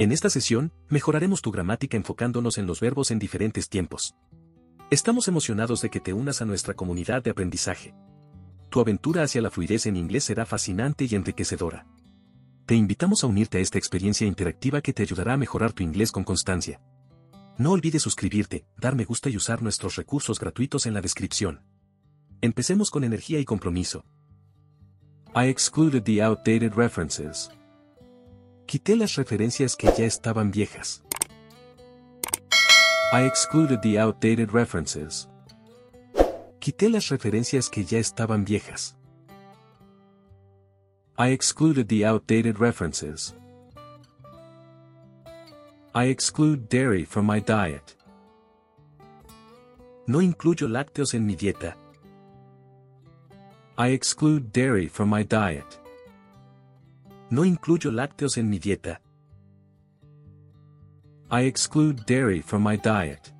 En esta sesión, mejoraremos tu gramática enfocándonos en los verbos en diferentes tiempos. Estamos emocionados de que te unas a nuestra comunidad de aprendizaje. Tu aventura hacia la fluidez en inglés será fascinante y enriquecedora. Te invitamos a unirte a esta experiencia interactiva que te ayudará a mejorar tu inglés con constancia. No olvides suscribirte, dar me gusta y usar nuestros recursos gratuitos en la descripción. Empecemos con energía y compromiso. I excluded the outdated references. Quité las referencias que ya estaban viejas. I excluded the outdated references. Quité las referencias que ya estaban viejas. I excluded the outdated references. I exclude dairy from my diet. No incluyo lácteos en mi dieta. I exclude dairy from my diet. No incluyo lácteos en mi dieta. I exclude dairy from my diet.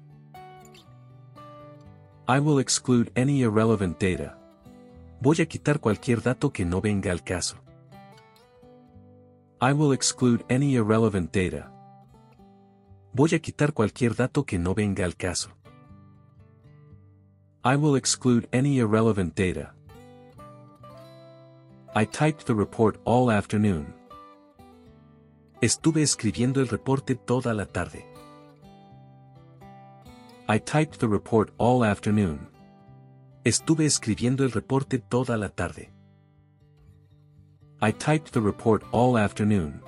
I will exclude any irrelevant data. Voy a quitar cualquier dato que no venga al caso. I will exclude any irrelevant data. Voy a quitar cualquier dato que no venga al caso. I will exclude any irrelevant data. I typed the report all afternoon. Estuve escribiendo el reporte toda la tarde. I typed the report all afternoon. Estuve escribiendo el reporte toda la tarde. I typed the report all afternoon.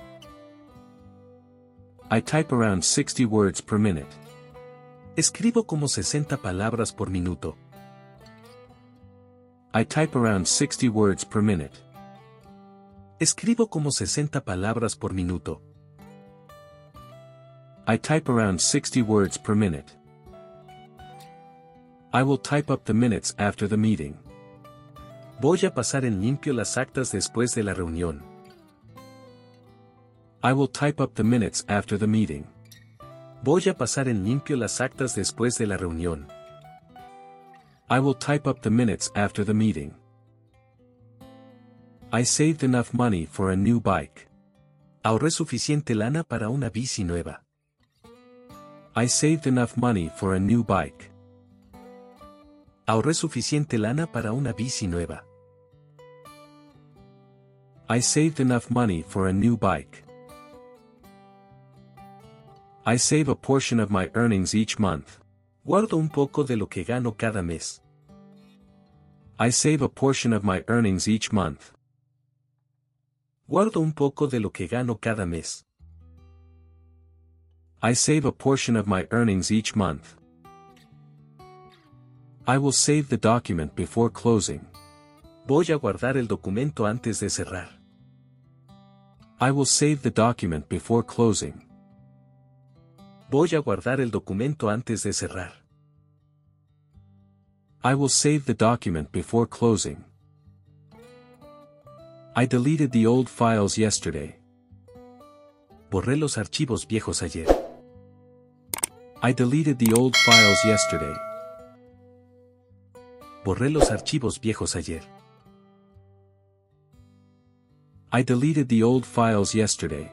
I type around 60 words per minute. Escribo como 60 palabras por minuto. I type around 60 words per minute. Escribo como 60 palabras por minuto. I type around 60 words per minute. I will type up the minutes after the meeting. Voy a pasar en limpio las actas después de la reunión. I will type up the minutes after the meeting. Voy a pasar en limpio las actas después de la reunión. I will type up the minutes after the meeting. I saved enough money for a new bike. Ahorré suficiente lana para una bici nueva. I saved enough money for a new bike. Ahorré suficiente lana para una bici nueva. I saved enough money for a new bike. I save a portion of my earnings each month. Guardo un poco de lo que gano cada mes. I save a portion of my earnings each month. Guardo un poco de lo que gano cada mes. I save a portion of my earnings each month. I will save the document before closing. Voy a guardar el documento antes de cerrar. I will save the document before closing. Voy a guardar el documento antes de cerrar. I will save the document before closing. I deleted the old files yesterday. Borré los archivos viejos ayer. I deleted the old files yesterday. Borré los archivos viejos ayer. I deleted the old files yesterday.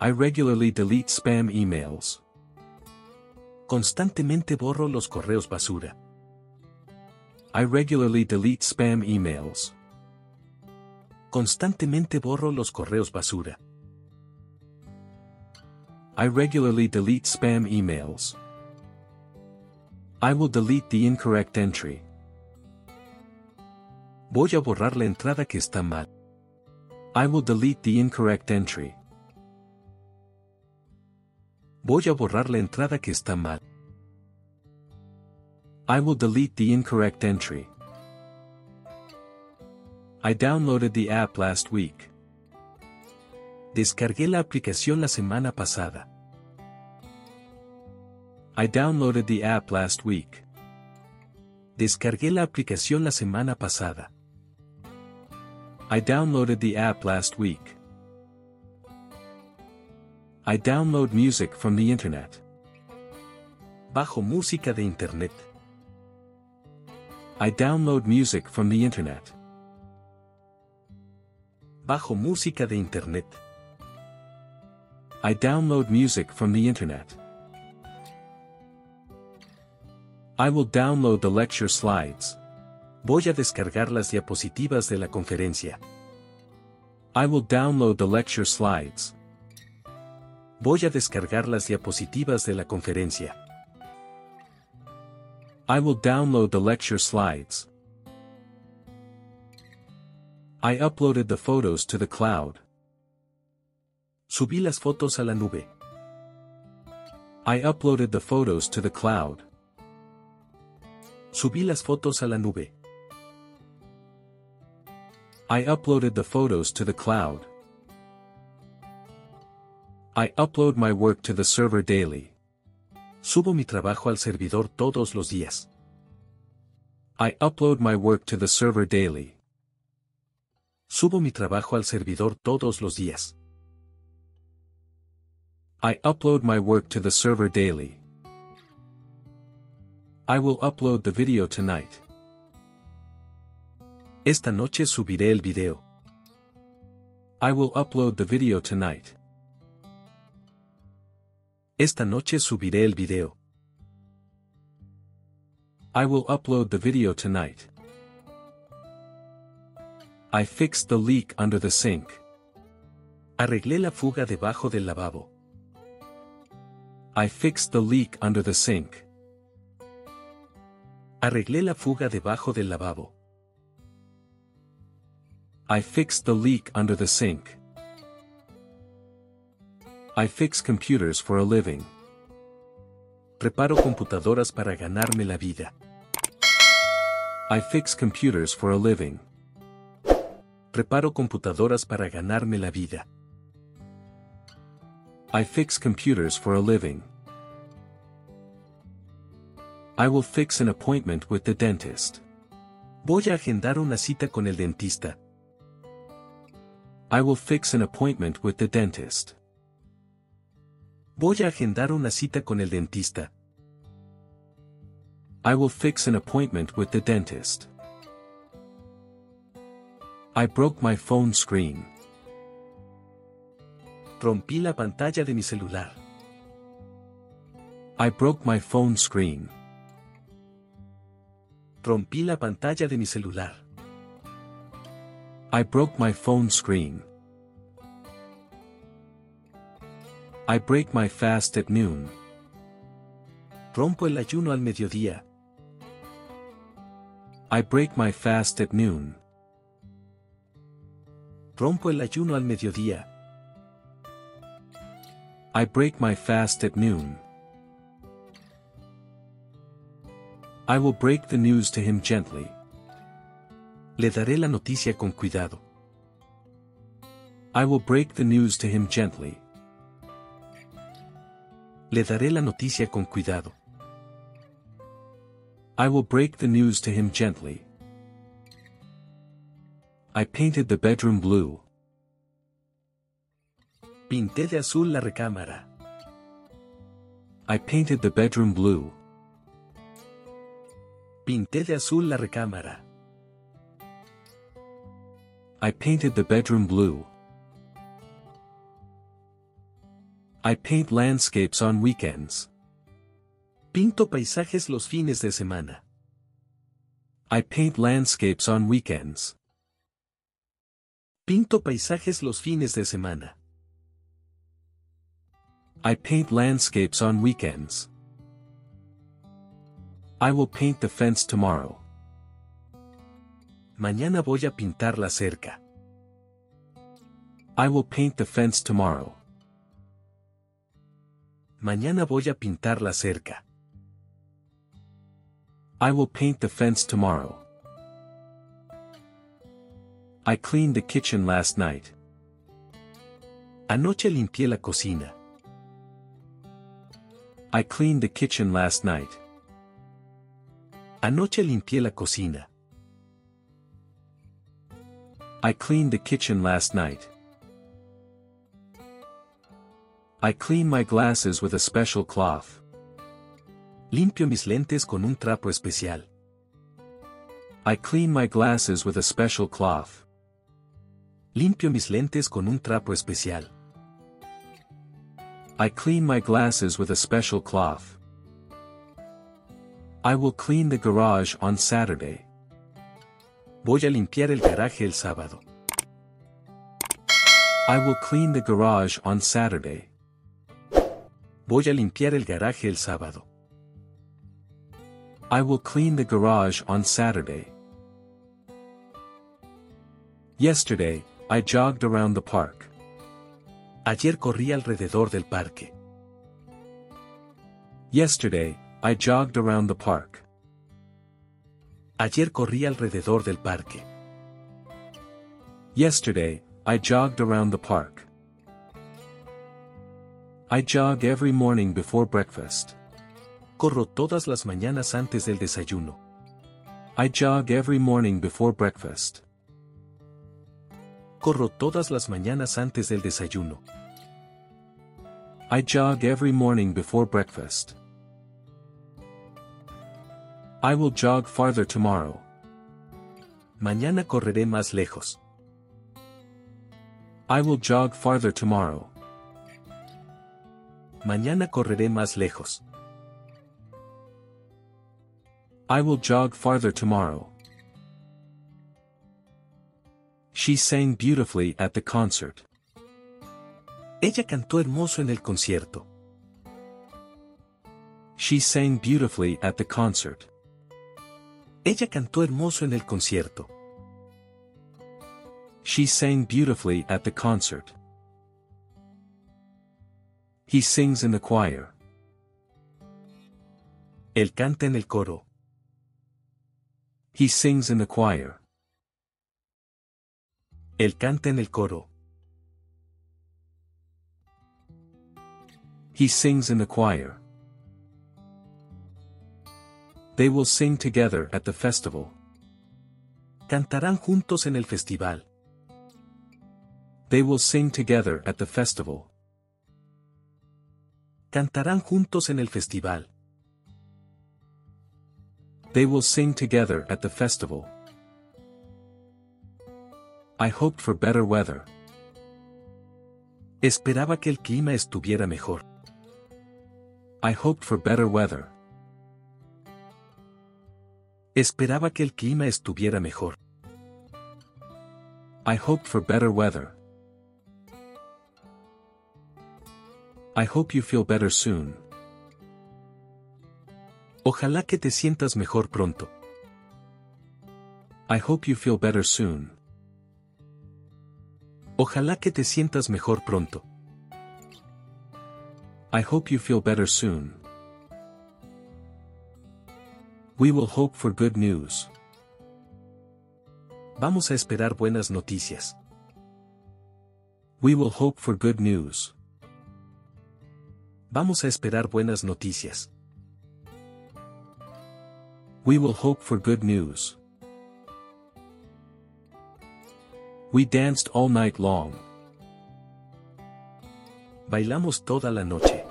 I regularly delete spam emails. Constantemente borro los correos basura. I regularly delete spam emails. Constantemente borro los correos basura. I regularly delete spam emails. I will delete the incorrect entry. Voy a borrar la entrada que está mal. I will delete the incorrect entry. Voy a borrar la entrada que está mal. I will delete the incorrect entry. I downloaded the app last week. Descargué la aplicación la semana pasada. I downloaded the app last week. Descargué la aplicación la semana pasada. I downloaded the app last week. I download music from the internet. Bajo música de internet. I download music from the internet. Bajo música de internet. I download music from the internet. I will download the lecture slides. Voy a descargar las diapositivas de la conferencia. I will download the lecture slides. Voy a descargar las diapositivas de la conferencia. I will download the lecture slides. I uploaded the photos to the cloud. Subí las fotos a la nube. I uploaded the photos to the cloud. Subí las fotos a la nube. I uploaded the photos to the cloud. I upload my work to the server daily. Subo mi trabajo al servidor todos los días. I upload my work to the server daily. Subo mi trabajo al servidor todos los días. I upload my work to the server daily. I will upload the video tonight. Esta noche subiré el video. I will upload the video tonight. Esta noche subiré el video. I will upload the video tonight. I fixed the leak under the sink. Arreglé la fuga debajo del lavabo. I fixed the leak under the sink. Arreglé la fuga debajo del lavabo. I fixed the leak under the sink. I fix computers for a living. Preparo computadoras para ganarme la vida. I fix computers for a living. Preparo computadoras para ganarme la vida. I fix computers for a living. I will fix an appointment with the dentist. Voy a agendar una cita con el dentista. I will fix an appointment with the dentist. Voy a agendar una cita con el dentista. I will fix an appointment with the dentist. I broke my phone screen. Rompí la pantalla de mi celular. I broke my phone screen. Rompí la pantalla de mi celular. I broke my phone screen. I break my fast at noon. Rompo el ayuno al mediodía. I break my fast at noon. Rompo el ayuno al mediodía. I break my fast at noon. I will break the news to him gently. Le daré la noticia con cuidado. I will break the news to him gently. Le daré la noticia con cuidado. I will break the news to him gently. I painted the bedroom blue. Pinté de azul la recámara. I painted the bedroom blue. Pinté de azul la recámara. I painted the bedroom blue. I paint landscapes on weekends. Pinto paisajes los fines de semana. I paint landscapes on weekends. Pinto paisajes los fines de semana. I paint landscapes on weekends. I will paint the fence tomorrow. Mañana voy a pintar la cerca. I will paint the fence tomorrow. Mañana voy a pintar la cerca. I will paint the fence tomorrow. I cleaned the kitchen last night. Anoche limpié la cocina. I cleaned the kitchen last night. Anoche limpié la cocina. I cleaned the kitchen last night. I clean my glasses with a special cloth. Limpio mis lentes con un trapo especial. I clean my glasses with a special cloth. Limpio mis lentes con un trapo especial. I clean my glasses with a special cloth. I will clean the garage on Saturday. Voy a limpiar el garaje el sábado. I will clean the garage on Saturday. Voy a limpiar el garaje el sábado. I will clean the garage on Saturday. Yesterday, I jogged around the park. Ayer corrí alrededor del parque. Yesterday, I jogged around the park. Ayer corrí alrededor del parque. Yesterday, I jogged around the park. I jog every morning before breakfast. Corro todas las mañanas antes del desayuno. I jog every morning before breakfast. Corro todas las mañanas antes del desayuno. I jog every morning before breakfast. I will jog farther tomorrow. Mañana correré más lejos. I will jog farther tomorrow. Mañana correré más lejos. I will jog farther tomorrow. She sang beautifully at the concert. Ella cantó hermoso en el concierto. She sang beautifully at the concert. Ella cantó hermoso en el concierto. She sang beautifully at the concert. He sings in the choir. Él canta en el coro. He sings in the choir. Él canta en el coro. He sings in the choir. They will sing together at the festival. Cantarán juntos en el festival. They will sing together at the festival. Cantarán juntos en el festival. They will sing together at the festival. I hoped for better weather. Esperaba que el clima estuviera mejor. I hoped for better weather. Esperaba que el clima estuviera mejor. I hoped for better weather. I hope you feel better soon. Ojalá que te sientas mejor pronto. I hope you feel better soon. Ojalá que te sientas mejor pronto. I hope you feel better soon. We will hope for good news. Vamos a esperar buenas noticias. We will hope for good news. Vamos a esperar buenas noticias. We will hope for good news. We danced all night long. Bailamos toda la noche.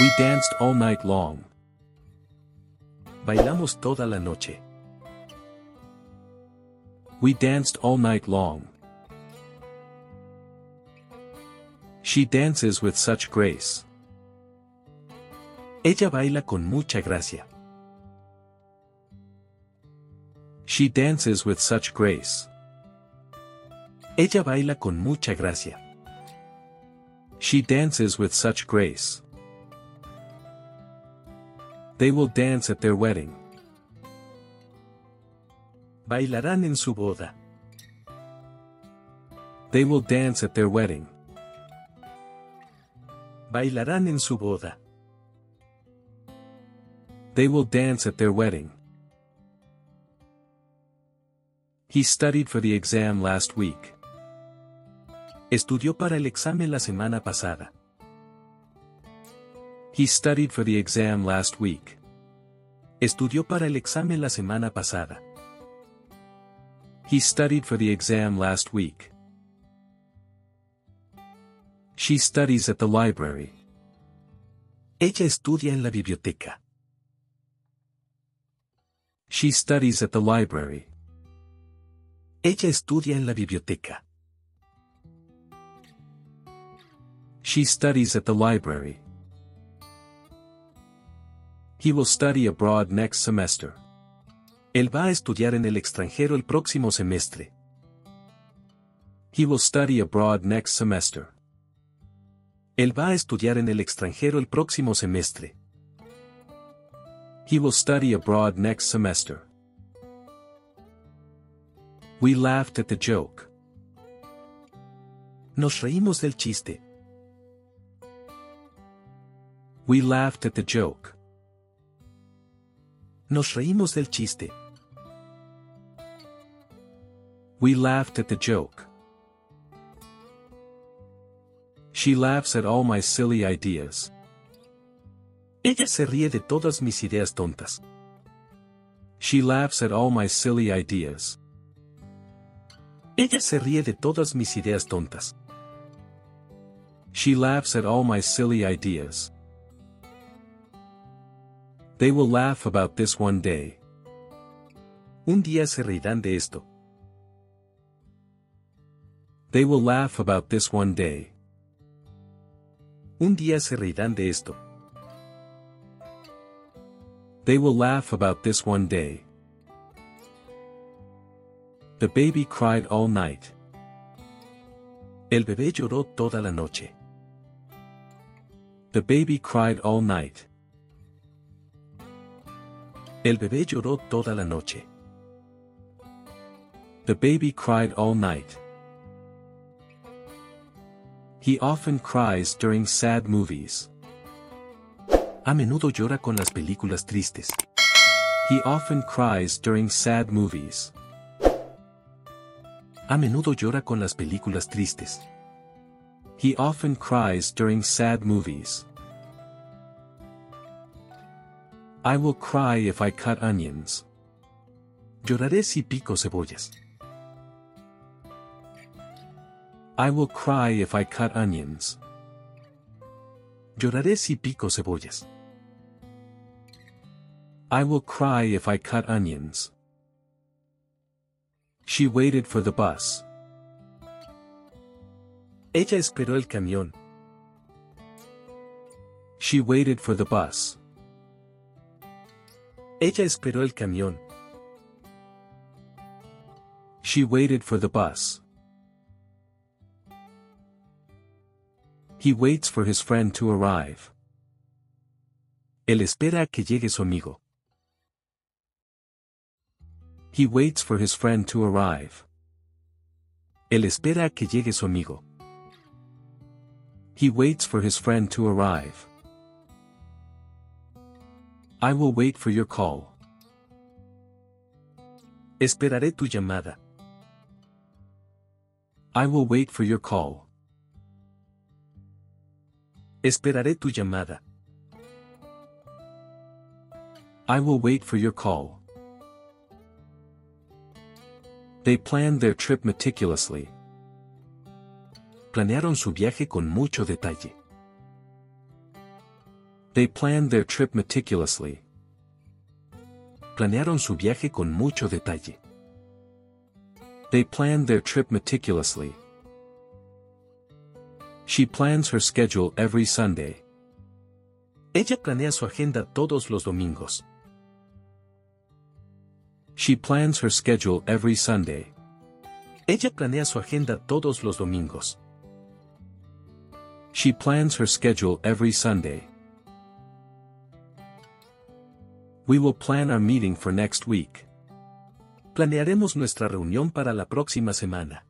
We danced all night long. Bailamos toda la noche. We danced all night long. She dances with such grace. Ella baila con mucha gracia. She dances with such grace. Ella baila con mucha gracia. She dances with such grace. They will dance at their wedding. Bailarán en su boda. They will dance at their wedding. Bailarán en su boda. They will dance at their wedding. He studied for the exam last week. Estudió para el examen la semana pasada. He studied for the exam last week. Estudió para el examen la semana pasada. He studied for the exam last week. She studies at the library. Ella estudia en la biblioteca. She studies at the library. Ella estudia en la biblioteca. She studies at the library. He will study abroad next semester. Él va a estudiar en el extranjero el próximo semestre. He will study abroad next semester. Él va a estudiar en el extranjero el próximo semestre. He will study abroad next semester. We laughed at the joke. Nos reímos del chiste. We laughed at the joke. Nos reímos del chiste. We laughed at the joke. She laughs at all my silly ideas. Ella se ríe de todas mis ideas tontas. She laughs at all my silly ideas. Ella se ríe de todas mis ideas tontas. She laughs at all my silly ideas. They will laugh about this one day. Un día se reirán de esto. They will laugh about this one day. Un día se reirán de esto. They will laugh about this one day. The baby cried all night. El bebé lloró toda la noche. The baby cried all night. El bebé lloró toda la noche. The baby cried all night. He often cries during sad movies. A menudo llora con las películas tristes. He often cries during sad movies. A menudo llora con las películas tristes. He often cries during sad movies. I will cry if I cut onions. Lloraré si pico cebollas. I will cry if I cut onions. Lloraré si pico cebollas. I will cry if I cut onions. She waited for the bus. Ella esperó el camión. She waited for the bus. Ella esperó el camión. She waited for the bus. He waits for his friend to arrive. Él espera a que llegue su amigo. He waits for his friend to arrive. Él espera que llegue su amigo. He waits for his friend to arrive. I will wait for your call. Esperaré tu llamada. I will wait for your call. Esperaré tu llamada. I will wait for your call. They planned their trip meticulously. Planearon su viaje con mucho detalle. They planned their trip meticulously. Planearon su viaje con mucho detalle. They planned their trip meticulously. She plans her schedule every Sunday. Ella planea su agenda todos los domingos. She plans her schedule every Sunday. Ella planea su agenda todos los domingos. She plans her schedule every Sunday. We will plan our meeting for next week. Planearemos nuestra reunión para la próxima semana.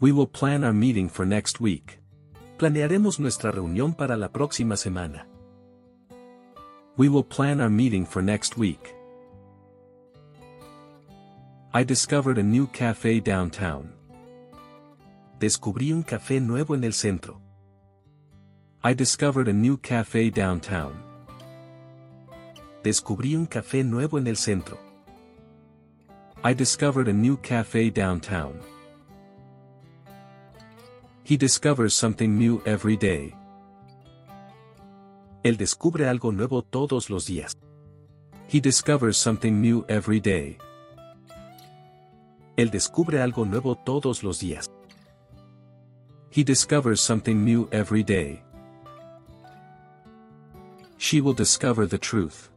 We will plan our meeting for next week. Planearemos nuestra reunión para la próxima semana. We will plan our meeting for next week. I discovered a new cafe downtown. Descubrí un café nuevo en el centro. I discovered a new cafe downtown. Descubrí un café nuevo en el centro. I discovered a new cafe downtown. He discovers something new every day. Él descubre algo nuevo todos los días. He discovers something new every day. Él descubre algo nuevo todos los días. He discovers something new every day. She will discover the truth.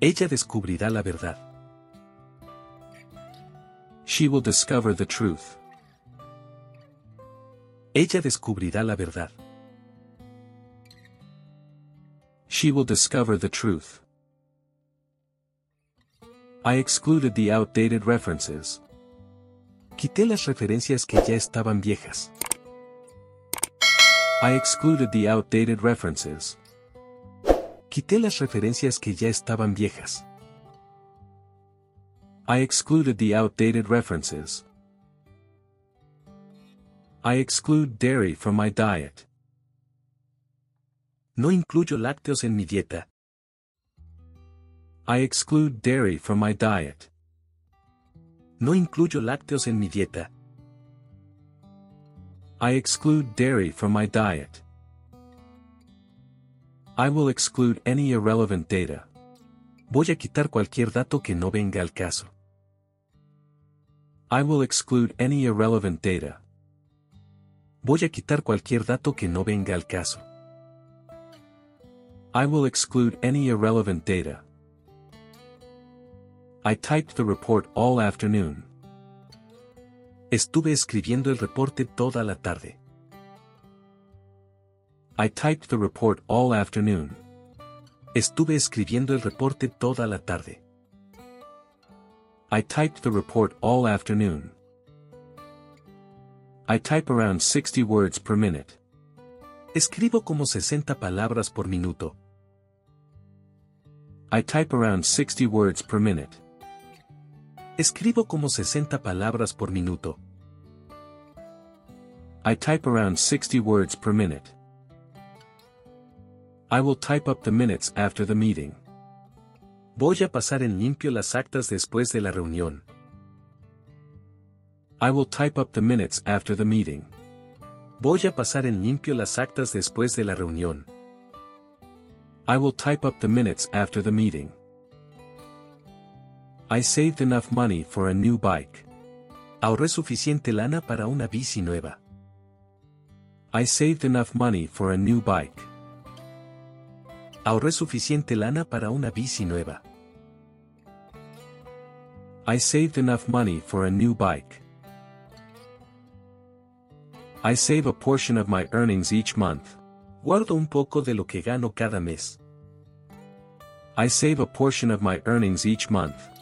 Ella descubrirá la verdad. She will discover the truth. Ella descubrirá la verdad. She will discover the truth. I excluded the outdated references. Quité las referencias que ya estaban viejas. I excluded the outdated references. Quité las referencias que ya estaban viejas. I excluded the outdated references. I exclude dairy from my diet. No incluyo lácteos en mi dieta. I exclude dairy from my diet. No incluyo lácteos en mi dieta. I exclude dairy from my diet. I will exclude any irrelevant data. Voy a quitar cualquier dato que no venga al caso. I will exclude any irrelevant data. Voy a quitar cualquier dato que no venga al caso. I will exclude any irrelevant data. I typed the report all afternoon. Estuve escribiendo el reporte toda la tarde. I typed the report all afternoon. Estuve escribiendo el reporte toda la tarde. I typed the report all afternoon. I type around 60 words per minute. Escribo como 60 palabras por minuto. I type around 60 words per minute. Escribo como 60 palabras por minuto. I type around 60 words per minute. I will type up the minutes after the meeting. Voy a pasar en limpio las actas después de la reunión. I will type up the minutes after the meeting. Voy a pasar en limpio las actas después de la reunión. I will type up the minutes after the meeting. I saved enough money for a new bike. Ahorré suficiente lana para una bici nueva. I saved enough money for a new bike. Ahorré suficiente lana para una bici nueva. I saved enough money for a new bike. I save a portion of my earnings each month. Guardo un poco de lo que gano cada mes. I save a portion of my earnings each month.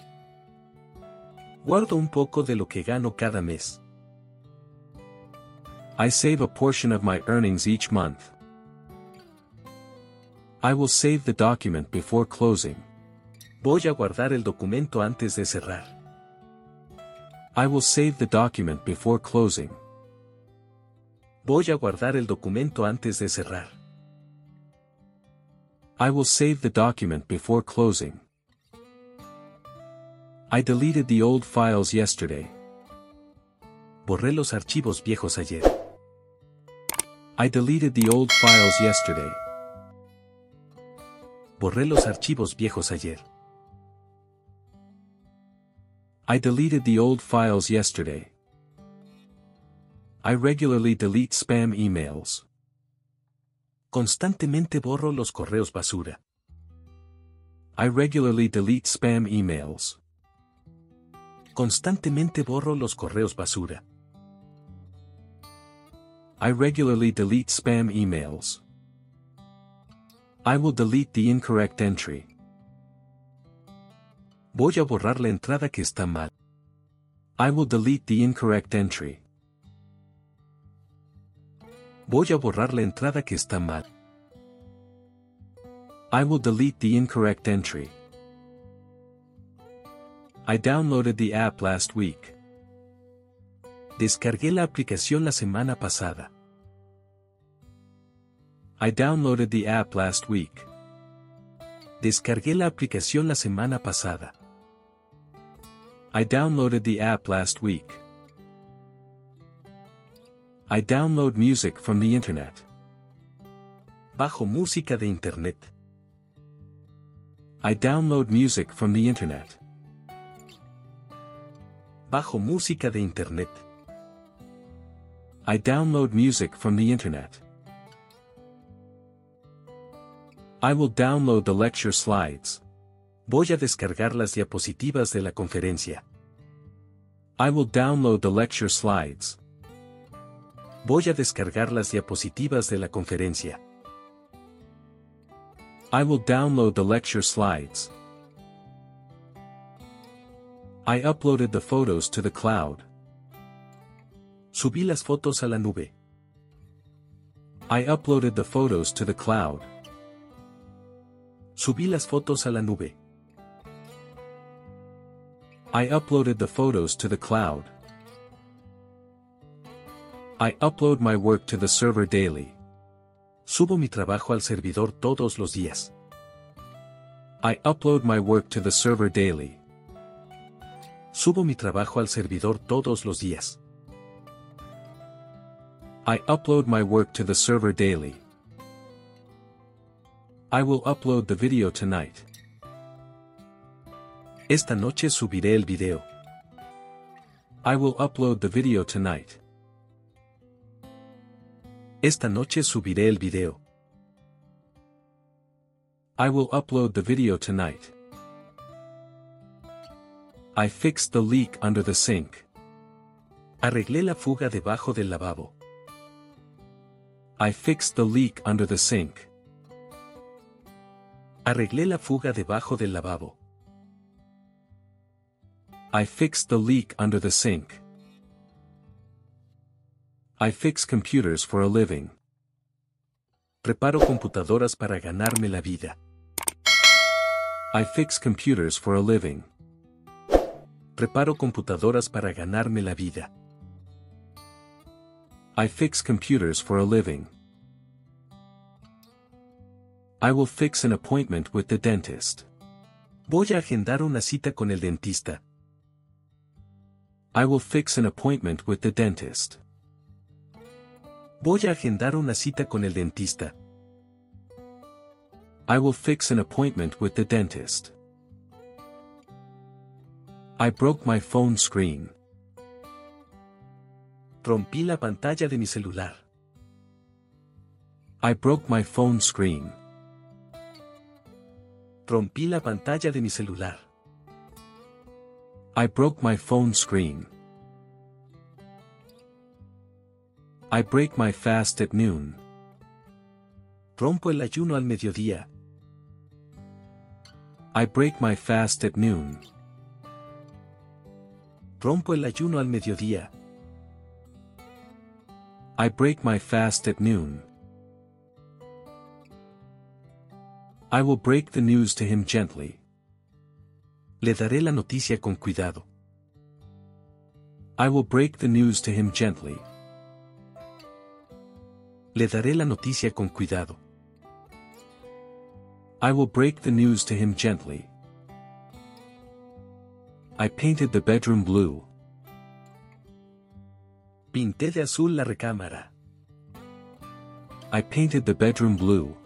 Guardo un poco de lo que gano cada mes. I save a portion of my earnings each month. I will save the document before closing. Voy a guardar el documento antes de cerrar. I will save the document before closing. Voy a guardar el documento antes de cerrar. I will save the document before closing. I deleted the old files yesterday. Borré los archivos viejos ayer. I deleted the old files yesterday. Borré los archivos viejos ayer. I deleted the old files yesterday. I regularly delete spam emails. Constantemente borro los correos basura. I regularly delete spam emails. Constantemente borro los correos basura. I regularly delete spam emails. I will delete the incorrect entry. Voy a borrar la entrada que está mal. I will delete the incorrect entry. Voy a borrar la entrada que está mal. I will delete the incorrect entry. I downloaded the app last week. Descargué la aplicación la semana pasada. I downloaded the app last week. Descargué la aplicación la semana pasada. I downloaded the app last week. I download music from the internet. Bajo música de internet. I download music from the internet. Bajo música de internet. I download music from the internet. I will download the lecture slides. Voy a descargar las diapositivas de la conferencia. I will download the lecture slides. Voy a descargar las diapositivas de la conferencia. I will download the lecture slides. I uploaded the photos to the cloud. Subí las fotos a la nube. I uploaded the photos to the cloud. Subí las fotos a la nube. I uploaded the photos to the cloud. I upload my work to the server daily. Subo mi trabajo al servidor todos los días. I upload my work to the server daily. Subo mi trabajo al servidor todos los días. I upload my work to the server daily. I will upload the video tonight. Esta noche subiré el video. I will upload the video tonight. Esta noche subiré el video. I will upload the video tonight. I fixed the leak under the sink. Arreglé la fuga debajo del lavabo. I fixed the leak under the sink. Arreglé la fuga debajo del lavabo. I fixed the leak under the sink. I fix computers for a living. Preparo computadoras para ganarme la vida. I fix computers for a living. Preparo computadoras para ganarme la vida. I fix computers for a living. I will fix an appointment with the dentist. Voy a agendar una cita con el dentista. I will fix an appointment with the dentist. Voy a agendar una cita con el dentista. I will fix an appointment with the dentist. I broke my phone screen. Rompí la pantalla de mi celular. I broke my phone screen. Rompí la pantalla de mi celular. I broke my phone screen. I break my fast at noon. Rompo el ayuno al mediodía. I break my fast at noon. Rompo el ayuno al mediodía. I break my fast at noon. I will break the news to him gently. Le daré la noticia con cuidado. I will break the news to him gently. Le daré la noticia con cuidado. I will break the news to him gently. I painted the bedroom blue. Pinté de azul la recámara. I painted the bedroom blue.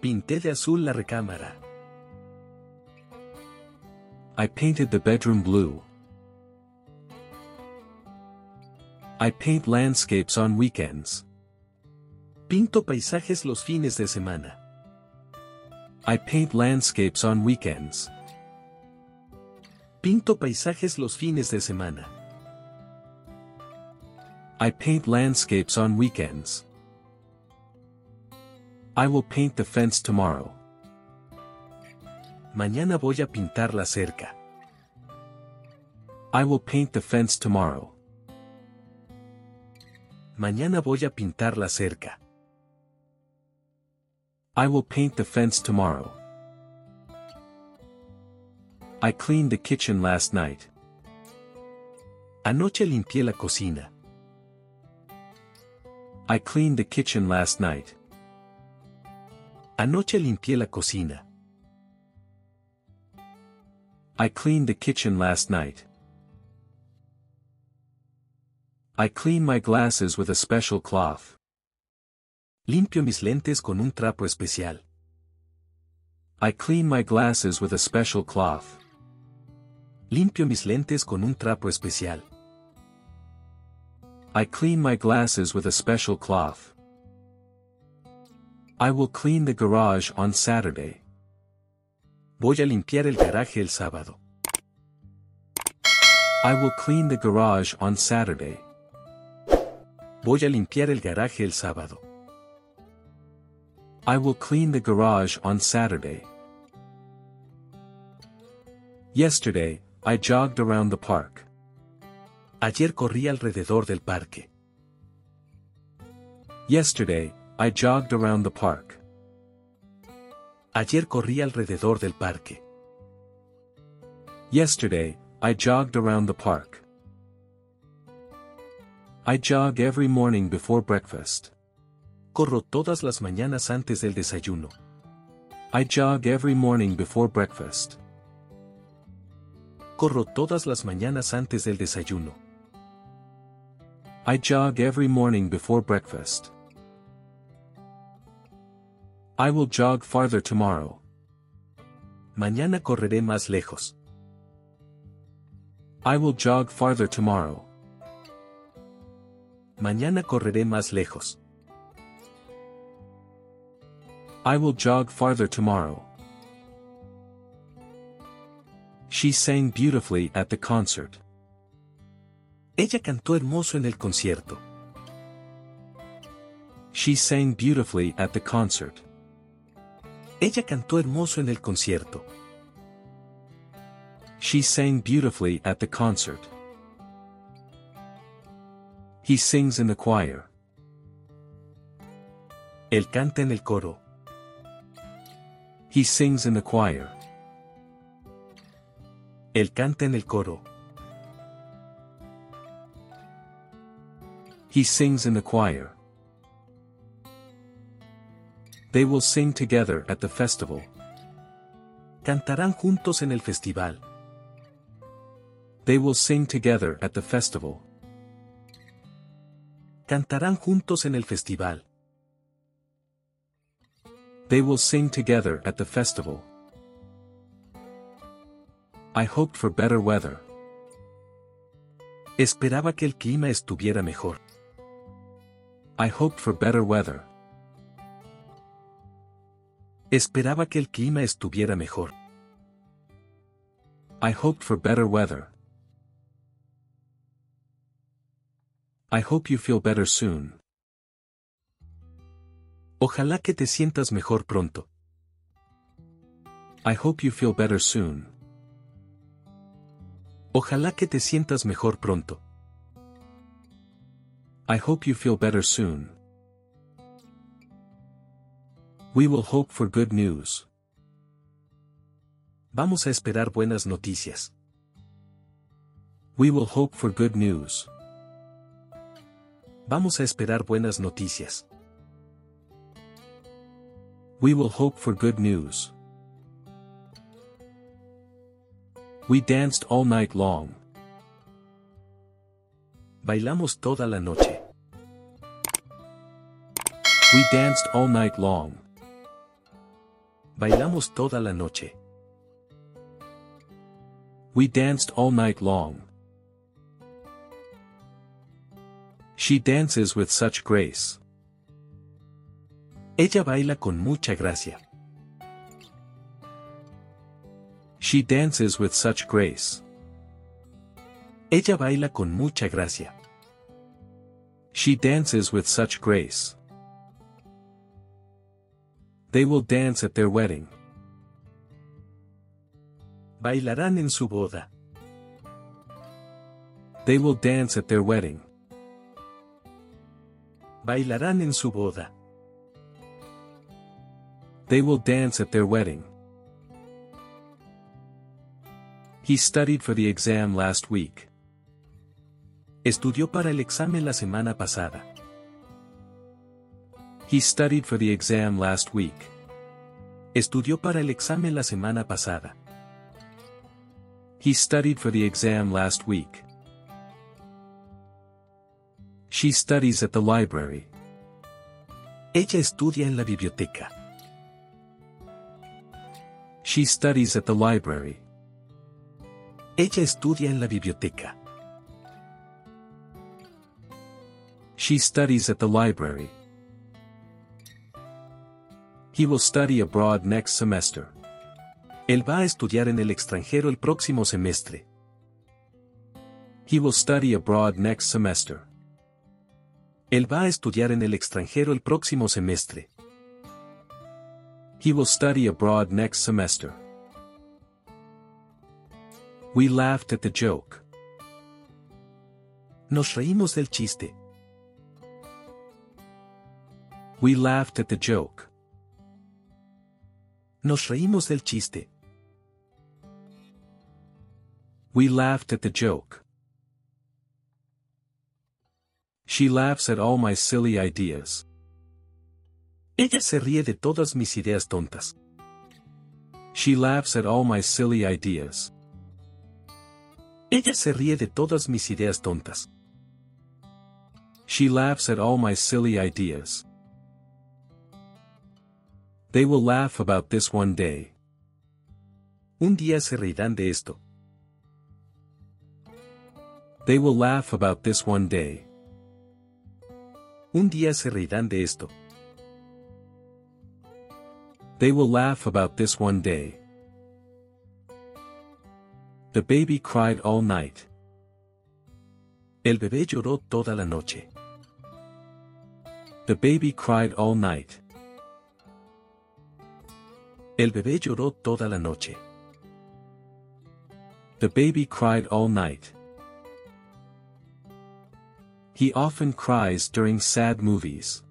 Pinté de azul la recámara. I painted the bedroom blue. I paint landscapes on weekends. Pinto paisajes los fines de semana. I paint landscapes on weekends. Pinto paisajes los fines de semana. I paint landscapes on weekends. I will paint the fence tomorrow. Mañana voy a pintar la cerca. I will paint the fence tomorrow. Mañana voy a pintar la cerca. I will paint the fence tomorrow. I cleaned the kitchen last night. Anoche limpié la cocina. I cleaned the kitchen last night. Anoche limpié la cocina. I cleaned the kitchen last night. I clean my glasses with a special cloth. Limpio mis lentes con un trapo especial. I clean my glasses with a special cloth. Limpio mis lentes con un trapo especial. I clean my glasses with a special cloth. I will clean the garage on Saturday. Voy a limpiar el garaje el sábado. I will clean the garage on Saturday. Voy a limpiar el garaje el sábado. I will clean the garage on Saturday. Yesterday, I jogged around the park. Ayer corrí alrededor del parque. Yesterday, I jogged around the park. Ayer corrí alrededor del parque. Yesterday, I jogged around the park. I jog every morning before breakfast. Corro todas las mañanas antes del desayuno. I jog every morning before breakfast. Corro todas las mañanas antes del desayuno. I jog every morning before breakfast. I will jog farther tomorrow. Mañana correré más lejos. I will jog farther tomorrow. Mañana correré más lejos. I will jog farther tomorrow. She sang beautifully at the concert. Ella cantó hermoso en el concierto. She sang beautifully at the concert. Ella cantó hermoso en el concierto. She sang beautifully at the concert. He sings in the choir. Él canta en el coro. He sings in the choir. Él canta en el coro. He sings in the choir. They will sing together at the festival. Cantarán juntos en el festival. They will sing together at the festival. Cantarán juntos en el festival. They will sing together at the festival. I hoped for better weather. Esperaba que el clima estuviera mejor. I hoped for better weather. Esperaba que el clima estuviera mejor. I hoped for better weather. I hope you feel better soon. Ojalá que te sientas mejor pronto. I hope you feel better soon. Ojalá que te sientas mejor pronto. I hope you feel better soon. We will hope for good news. Vamos a esperar buenas noticias. We will hope for good news. Vamos a esperar buenas noticias. We will hope for good news. We danced all night long. Bailamos toda la noche. We danced all night long. Bailamos toda la noche. We danced all night long. She dances with such grace. Ella baila con mucha gracia. She dances with such grace. Ella baila con mucha gracia. She dances with such grace. They will dance at their wedding. Bailarán en su boda. They will dance at their wedding. Bailarán en su boda. They will dance at their wedding. He studied for the exam last week. Estudió para el examen la semana pasada. He studied for the exam last week. Estudió para el examen la semana pasada. He studied for the exam last week. She studies at the library. Ella estudia en la biblioteca. She studies at the library. Ella estudia en la biblioteca. She studies at the library. He will study abroad next semester. Él va a estudiar en el extranjero el próximo semestre. He will study abroad next semester. Él va a estudiar en el extranjero el próximo semestre. He will study abroad next semester. We laughed at the joke. Nos reímos del chiste. We laughed at the joke. Nos reímos del chiste. We laughed at the joke. She laughs at all my silly ideas. Ella se ríe de todas mis ideas tontas. She laughs at all my silly ideas. Ella se ríe de todas mis ideas tontas. She laughs at all my silly ideas. They will laugh about this one day. Un día se reirán de esto. They will laugh about this one day. Un día se reirán de esto. They will laugh about this one day. The baby cried all night. El bebé lloró toda la noche. The baby cried all night. El bebé lloró toda la noche. The baby cried all night. He often cries during sad movies.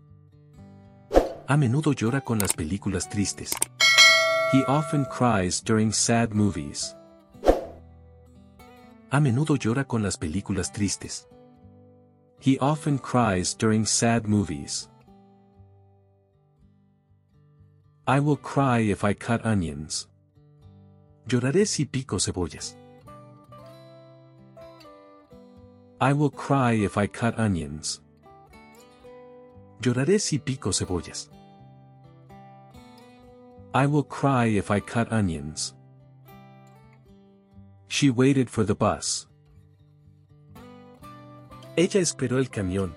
A menudo llora con las películas tristes. He often cries during sad movies. A menudo llora con las películas tristes. He often cries during sad movies. I will cry if I cut onions. Lloraré si pico cebollas. I will cry if I cut onions. Lloraré si pico cebollas. I will cry if I cut onions. She waited for the bus. Ella esperó el camión.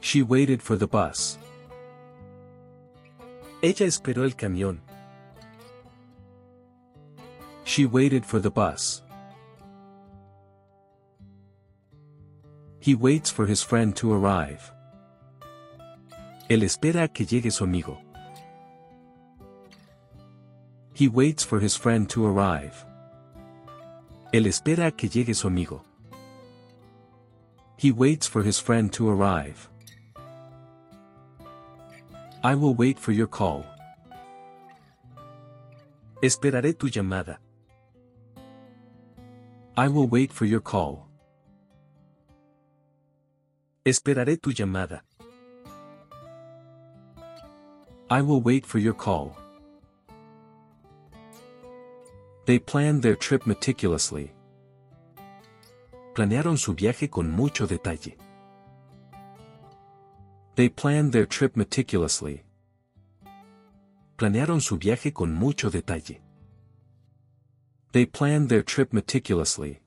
She waited for the bus. Ella esperó el camión. She waited for the bus. He waits for his friend to arrive. Él espera a que llegue su amigo. He waits for his friend to arrive. Él espera que llegue su amigo. He waits for his friend to arrive. I will wait for your call. Esperaré tu llamada. I will wait for your call. Esperaré tu llamada. I will wait for your call. They planned their trip meticulously. Planearon su viaje con mucho detalle. They planned their trip meticulously. Planearon su viaje con mucho detalle. They planned their trip meticulously.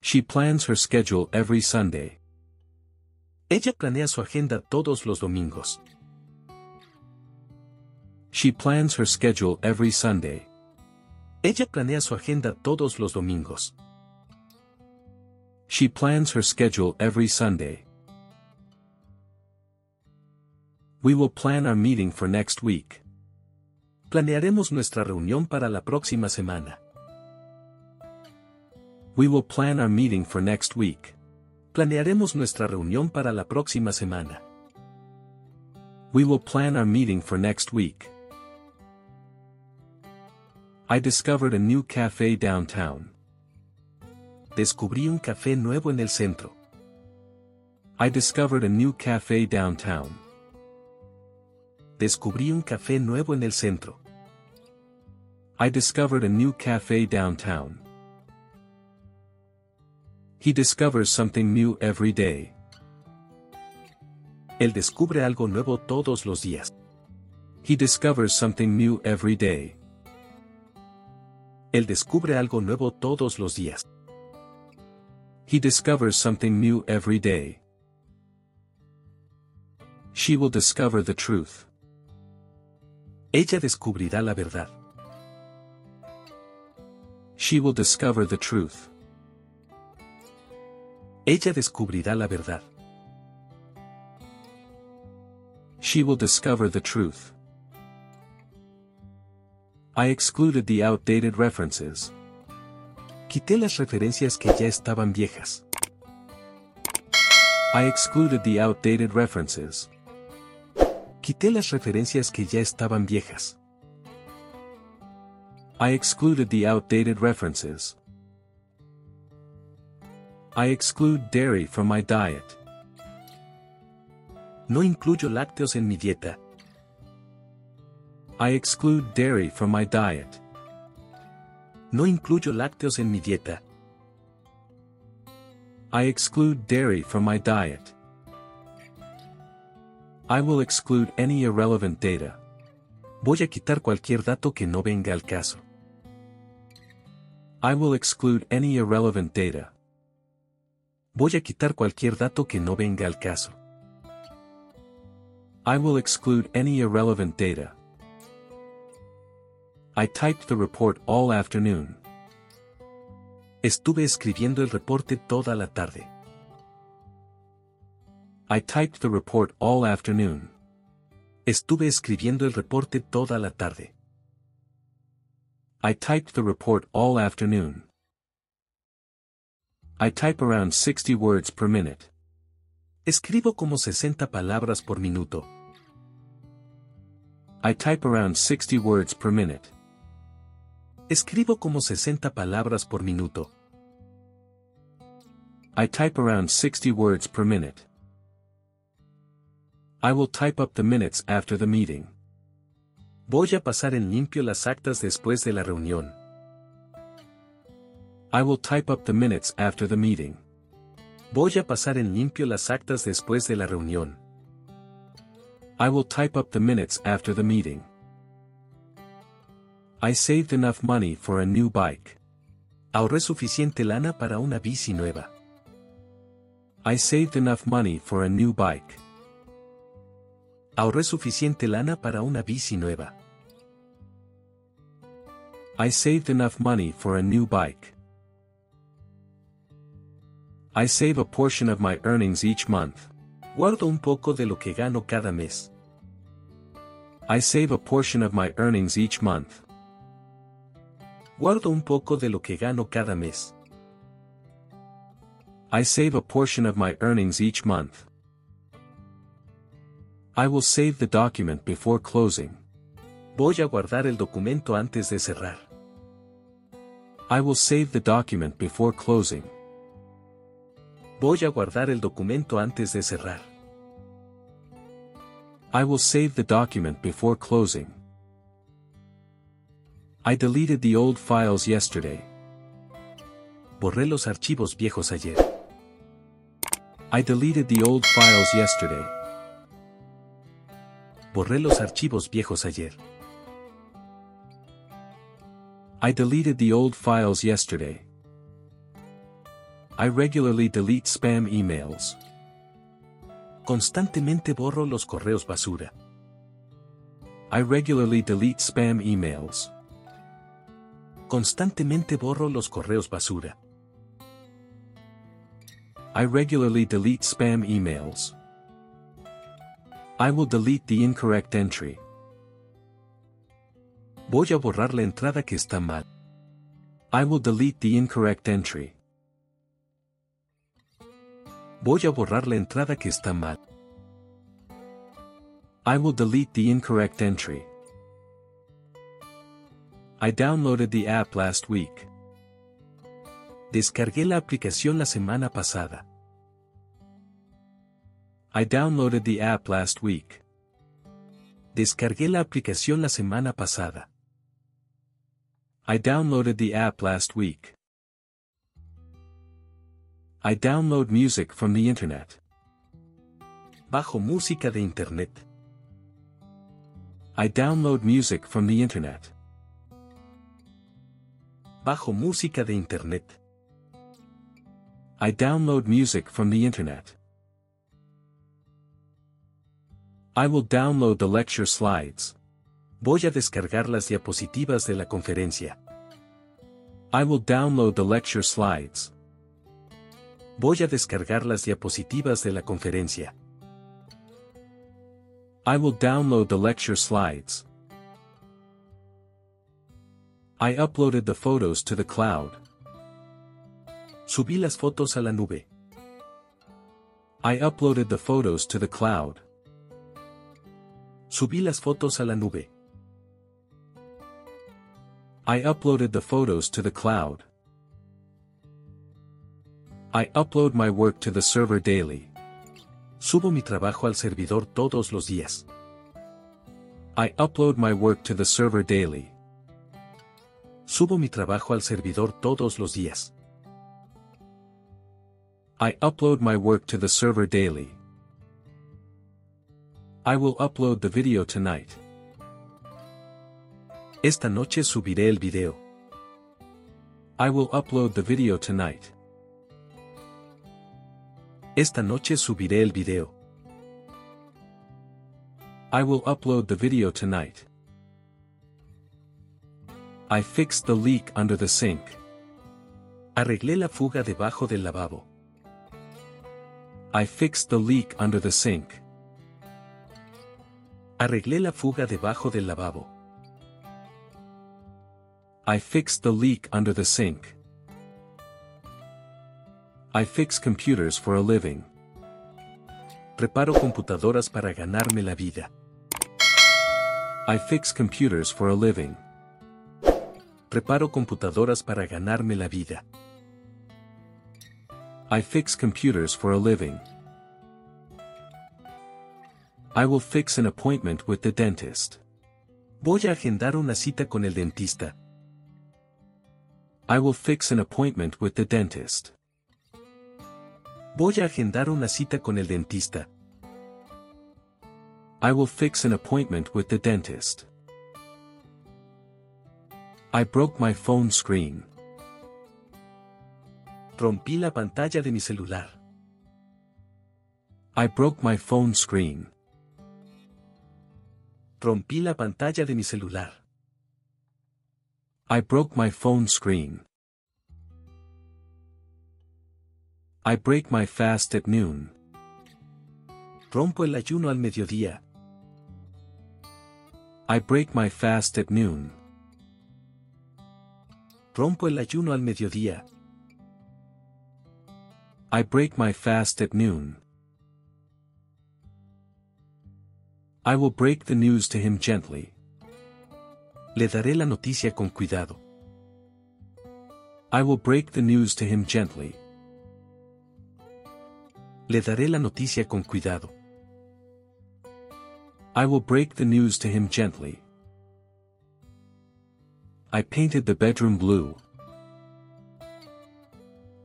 She plans her schedule every Sunday. Ella planea su agenda todos los domingos. She plans her schedule every Sunday. Ella planea su agenda todos los domingos. She plans her schedule every Sunday. We will plan our meeting for next week. Planearemos nuestra reunión para la próxima semana. We will plan our meeting for next week. Planearemos nuestra reunión para la próxima semana. We will plan our meeting for next week. I discovered a new cafe downtown. Descubrí un café nuevo en el centro. I discovered a new cafe downtown. Descubrí un café nuevo en el centro. I discovered a new cafe downtown. He discovers something new every day. Él descubre algo nuevo todos los días. He discovers something new every day. Él descubre algo nuevo todos los días. He discovers something new every day. She will discover the truth. Ella descubrirá la verdad. She will discover the truth. Ella descubrirá la verdad. She will discover the truth. I excluded the outdated references. Quité las referencias que ya estaban viejas. I excluded the outdated references. Quité las referencias que ya estaban viejas. I excluded the outdated references. I exclude dairy from my diet. No incluyo lácteos en mi dieta. I exclude dairy from my diet. No incluyo lácteos en mi dieta. I exclude dairy from my diet. I will exclude any irrelevant data. Voy a quitar cualquier dato que no venga al caso. I will exclude any irrelevant data. Voy a quitar cualquier dato que no venga al caso. I will exclude any irrelevant data. I typed the report all afternoon. Estuve escribiendo el reporte toda la tarde. I typed the report all afternoon. Estuve escribiendo el reporte toda la tarde. I typed the report all afternoon. I type around 60 words per minute. Escribo como 60 palabras por minuto. I type around 60 words per minute. Escribo como 60 palabras por minuto. I type around 60 words per minute. I will type up the minutes after the meeting. Voy a pasar en limpio las actas después de la reunión. I will type up the minutes after the meeting. Voy a pasar en limpio las actas después de la reunión. I will type up the minutes after the meeting. I saved enough money for a new bike. Ahorré suficiente lana para una bici nueva. I saved enough money for a new bike. Ahorré suficiente lana para una bici nueva. I saved enough money for a new bike. I save a portion of my earnings each month. Guardo un poco de lo que gano cada mes. I save a portion of my earnings each month. Guardo un poco de lo que gano cada mes. I save a portion of my earnings each month. I will save the document before closing. Voy a guardar el documento antes de cerrar. I will save the document before closing. Voy a guardar el documento antes de cerrar. I will save the document before closing. I deleted the old files yesterday. Borré los archivos viejos ayer. I deleted the old files yesterday. Borré los archivos viejos ayer. I deleted the old files yesterday. I regularly delete spam emails. Constantemente borro los correos basura. I regularly delete spam emails. Constantemente borro los correos basura. I regularly delete spam emails. I will delete the incorrect entry. Voy a borrar la entrada que está mal. I will delete the incorrect entry. Voy a borrar la entrada que está mal. I will delete the incorrect entry. I downloaded the app last week. Descargué la aplicación la semana pasada. I downloaded the app last week. Descargué la aplicación la semana pasada. I downloaded the app last week. I download music from the internet. Bajo música de internet. I download music from the internet. Bajo música de internet. I download music from the internet. I will download the lecture slides. Voy a descargar las diapositivas de la conferencia. I will download the lecture slides. Voy a descargar las diapositivas de la conferencia. I will download the lecture slides. I uploaded the photos to the cloud. Subí las fotos a la nube. I uploaded the photos to the cloud. Subí las fotos a la nube. I uploaded the photos to the cloud. I upload my work to the server daily. Subo mi trabajo al servidor todos los días. I upload my work to the server daily. Subo mi trabajo al servidor todos los días. I upload my work to the server daily. I will upload the video tonight. Esta noche subiré el video. I will upload the video tonight. Esta noche subiré el video. I will upload the video tonight. I fixed the leak under the sink. Arreglé la fuga debajo del lavabo. I fixed the leak under the sink. Arreglé la fuga debajo del lavabo. I fixed the leak under the sink. I fix computers for a living. Reparo computadoras para ganarme la vida. I fix computers for a living. Reparo computadoras para ganarme la vida. I fix computers for a living. I will fix an appointment with the dentist. Voy a agendar una cita con el dentista. I will fix an appointment with the dentist. Voy a agendar una cita con el dentista. I will fix an appointment with the dentist. I broke my phone screen. Rompí la pantalla de mi celular. I broke my phone screen. Rompí la pantalla de mi celular. I broke my phone screen. I break my fast at noon. Rompo el ayuno al mediodía. I break my fast at noon. Rompo el ayuno al mediodía. I break my fast at noon. I will break the news to him gently. Le daré la noticia con cuidado. I will break the news to him gently. Le daré la noticia con cuidado. I will break the news to him gently. I painted the bedroom blue.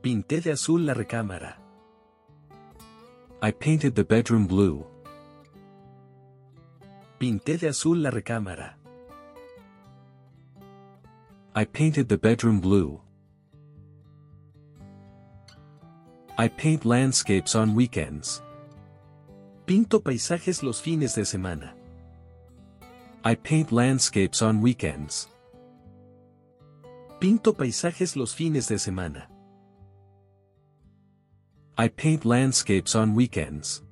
Pinté de azul la recámara. I painted the bedroom blue. Pinté de azul la recámara. I painted the bedroom blue. I paint landscapes on weekends. Pinto paisajes los fines de semana. I paint landscapes on weekends. Pinto paisajes los fines de semana. I paint landscapes on weekends.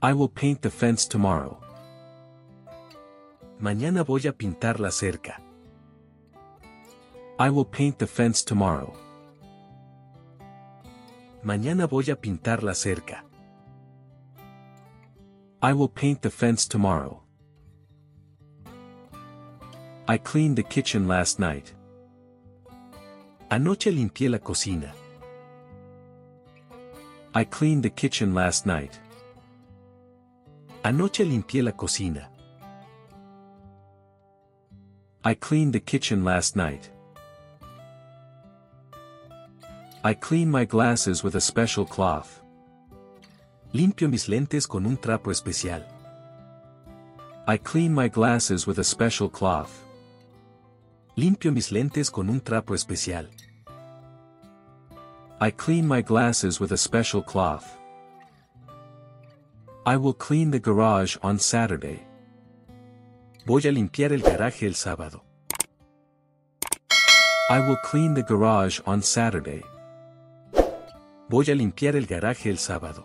I will paint the fence tomorrow. Mañana voy a pintar la cerca. I will paint the fence tomorrow. Mañana voy a pintar la cerca. I will paint the fence tomorrow. I cleaned the kitchen last night. Anoche limpié la cocina. I cleaned the kitchen last night. Anoche limpié la cocina. I cleaned the kitchen last night. I clean my glasses with a special cloth. Limpio mis lentes con un trapo especial. I clean my glasses with a special cloth. Limpio mis lentes con un trapo especial. I clean my glasses with a special cloth. I will clean the garage on Saturday. Voy a limpiar el garaje el sábado. I will clean the garage on Saturday. Voy a limpiar el garaje el sábado.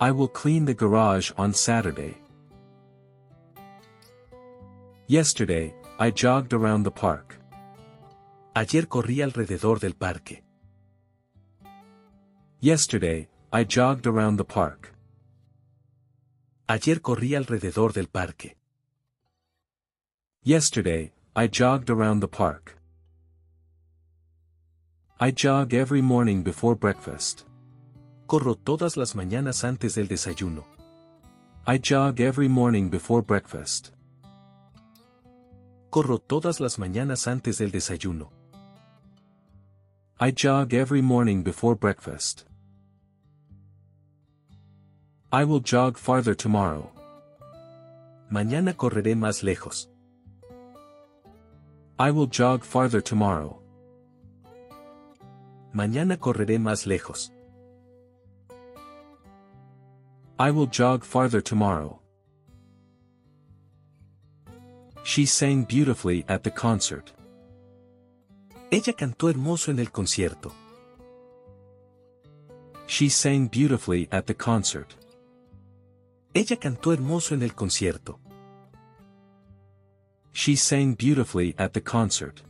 I will clean the garage on Saturday. Yesterday, I jogged around the park. Ayer corrí alrededor del parque. Yesterday, I jogged around the park. Ayer corrí alrededor del parque. Yesterday, I jogged around the park. I jog every morning before breakfast. Corro todas las mañanas antes del desayuno. I jog every morning before breakfast. Corro todas las mañanas antes del desayuno. I jog every morning before breakfast. I will jog farther tomorrow. Mañana correré más lejos. I will jog farther tomorrow. Mañana correré más lejos. I will jog farther tomorrow. She sang beautifully at the concert. Ella cantó hermoso en el concierto. She sang beautifully at the concert. Ella cantó hermoso en el concierto. She sang beautifully at the concert.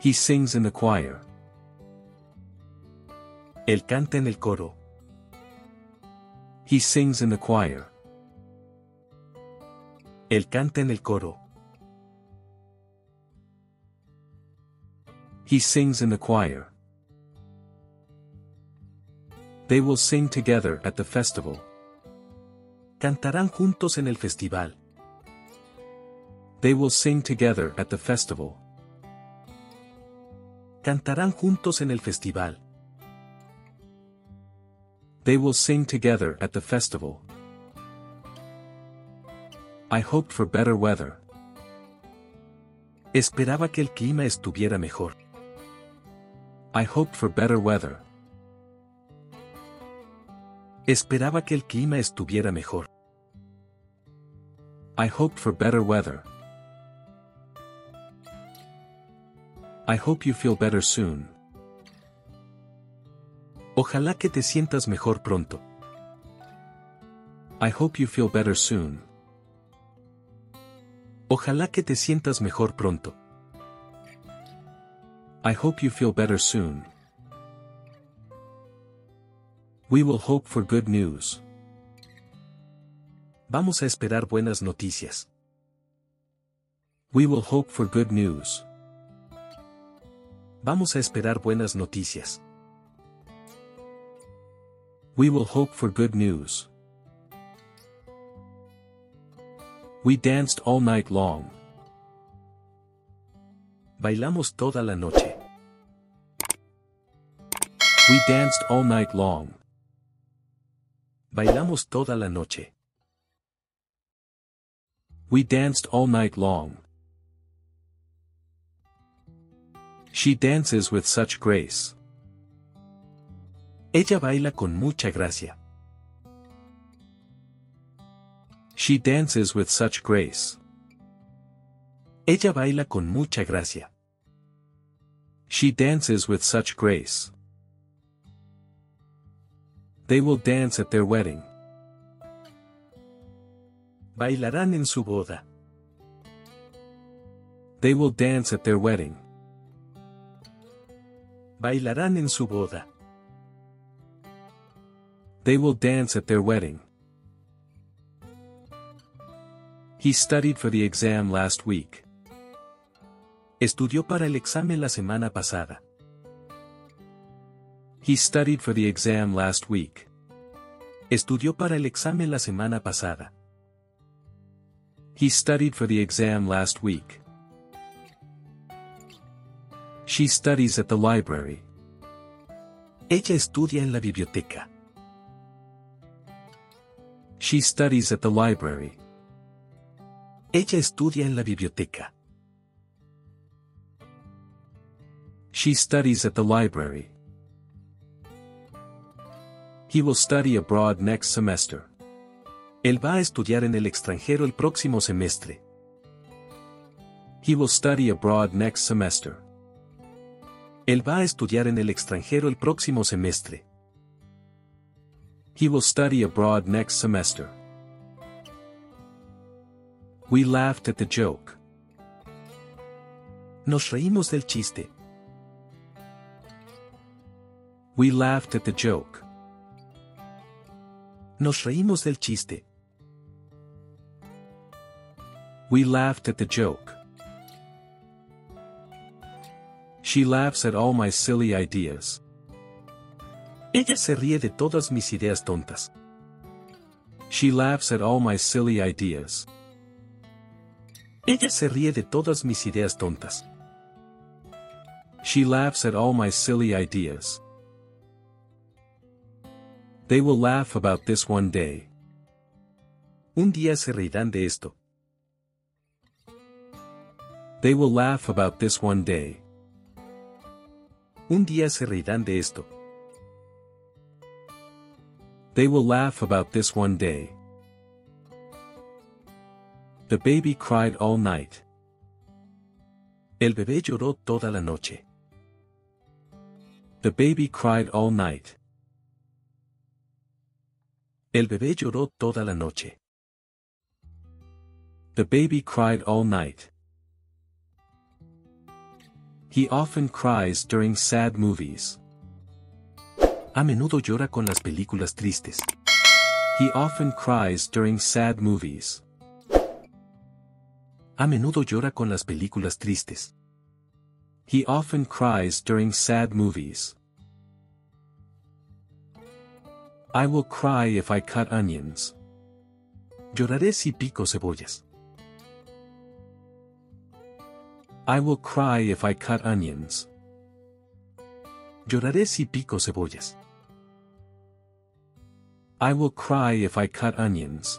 He sings in the choir. Él canta en el coro. He sings in the choir. Él canta en el coro. He sings in the choir. They will sing together at the festival. Cantarán juntos en el festival. They will sing together at the festival. Cantarán juntos en el festival. They will sing together at the festival. I hoped for better weather. Esperaba que el clima estuviera mejor. I hoped for better weather. Esperaba que el clima estuviera mejor. I hoped for better weather. I hope you feel better soon. Ojalá que te sientas mejor pronto. I hope you feel better soon. Ojalá que te sientas mejor pronto. I hope you feel better soon. We will hope for good news. Vamos a esperar buenas noticias. We will hope for good news. Vamos a esperar buenas noticias. We will hope for good news. We danced all night long. Bailamos toda la noche. We danced all night long. Bailamos toda la noche. We danced all night long. She dances with such grace. Ella baila con mucha gracia. She dances with such grace. Ella baila con mucha gracia. She dances with such grace. They will dance at their wedding. Bailarán en su boda. They will dance at their wedding. Bailarán en su boda. They will dance at their wedding. He studied for the exam last week. Estudió para el examen la semana pasada. He studied for the exam last week. Estudió para el examen la semana pasada. He studied for the exam last week. She studies at the library. Ella estudia en la biblioteca. She studies at the library. Ella estudia en la biblioteca. She studies at the library. He will study abroad next semester. Él va a estudiar en el extranjero el próximo semestre. He will study abroad next semester. Él va a estudiar en el extranjero el próximo semestre. He will study abroad next semester. We laughed at the joke. Nos reímos del chiste. We laughed at the joke. Nos reímos del chiste. We laughed at the joke. She laughs at all my silly ideas. Ella se ríe de todas mis ideas tontas. She laughs at all my silly ideas. Ella se ríe de todas mis ideas tontas. She laughs at all my silly ideas. They will laugh about this one day. Un día se reirán de esto. They will laugh about this one day. Un día se reirán de esto. They will laugh about this one day. The baby cried all night. El bebé lloró toda la noche. The baby cried all night. El bebé lloró toda la noche. The baby cried all night. He often cries during sad movies. A menudo llora con las películas tristes. He often cries during sad movies. A menudo llora con las películas tristes. He often cries during sad movies. I will cry if I cut onions. Lloraré si pico cebollas. I will cry if I cut onions. Lloraré si pico cebollas. I will cry if I cut onions.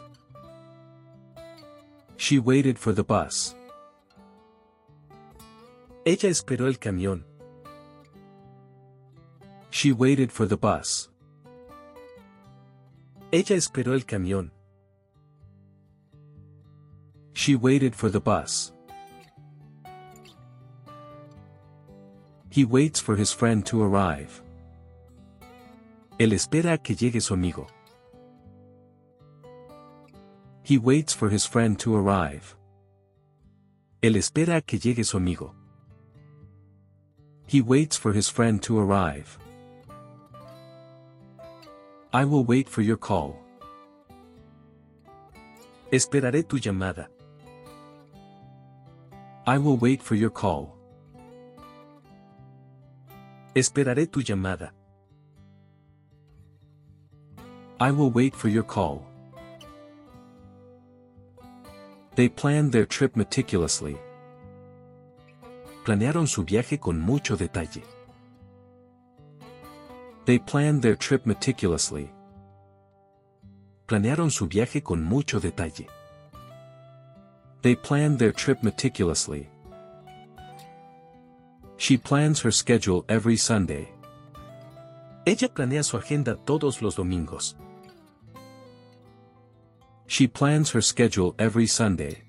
She waited for the bus. Ella esperó el camión. She waited for the bus. Ella esperó el camión. She waited for the bus. He waits for his friend to arrive. Él espera a que llegue su amigo. He waits for his friend to arrive. Él espera que llegue su amigo. He waits for his friend to arrive. I will wait for your call. Esperaré tu llamada. I will wait for your call. Esperaré tu llamada. I will wait for your call. They planned their trip meticulously. Planearon su viaje con mucho detalle. They planned their trip meticulously. Planearon su viaje con mucho detalle. They planned their trip meticulously. She plans her schedule every Sunday. Ella planea su agenda todos los domingos. She plans her schedule every Sunday.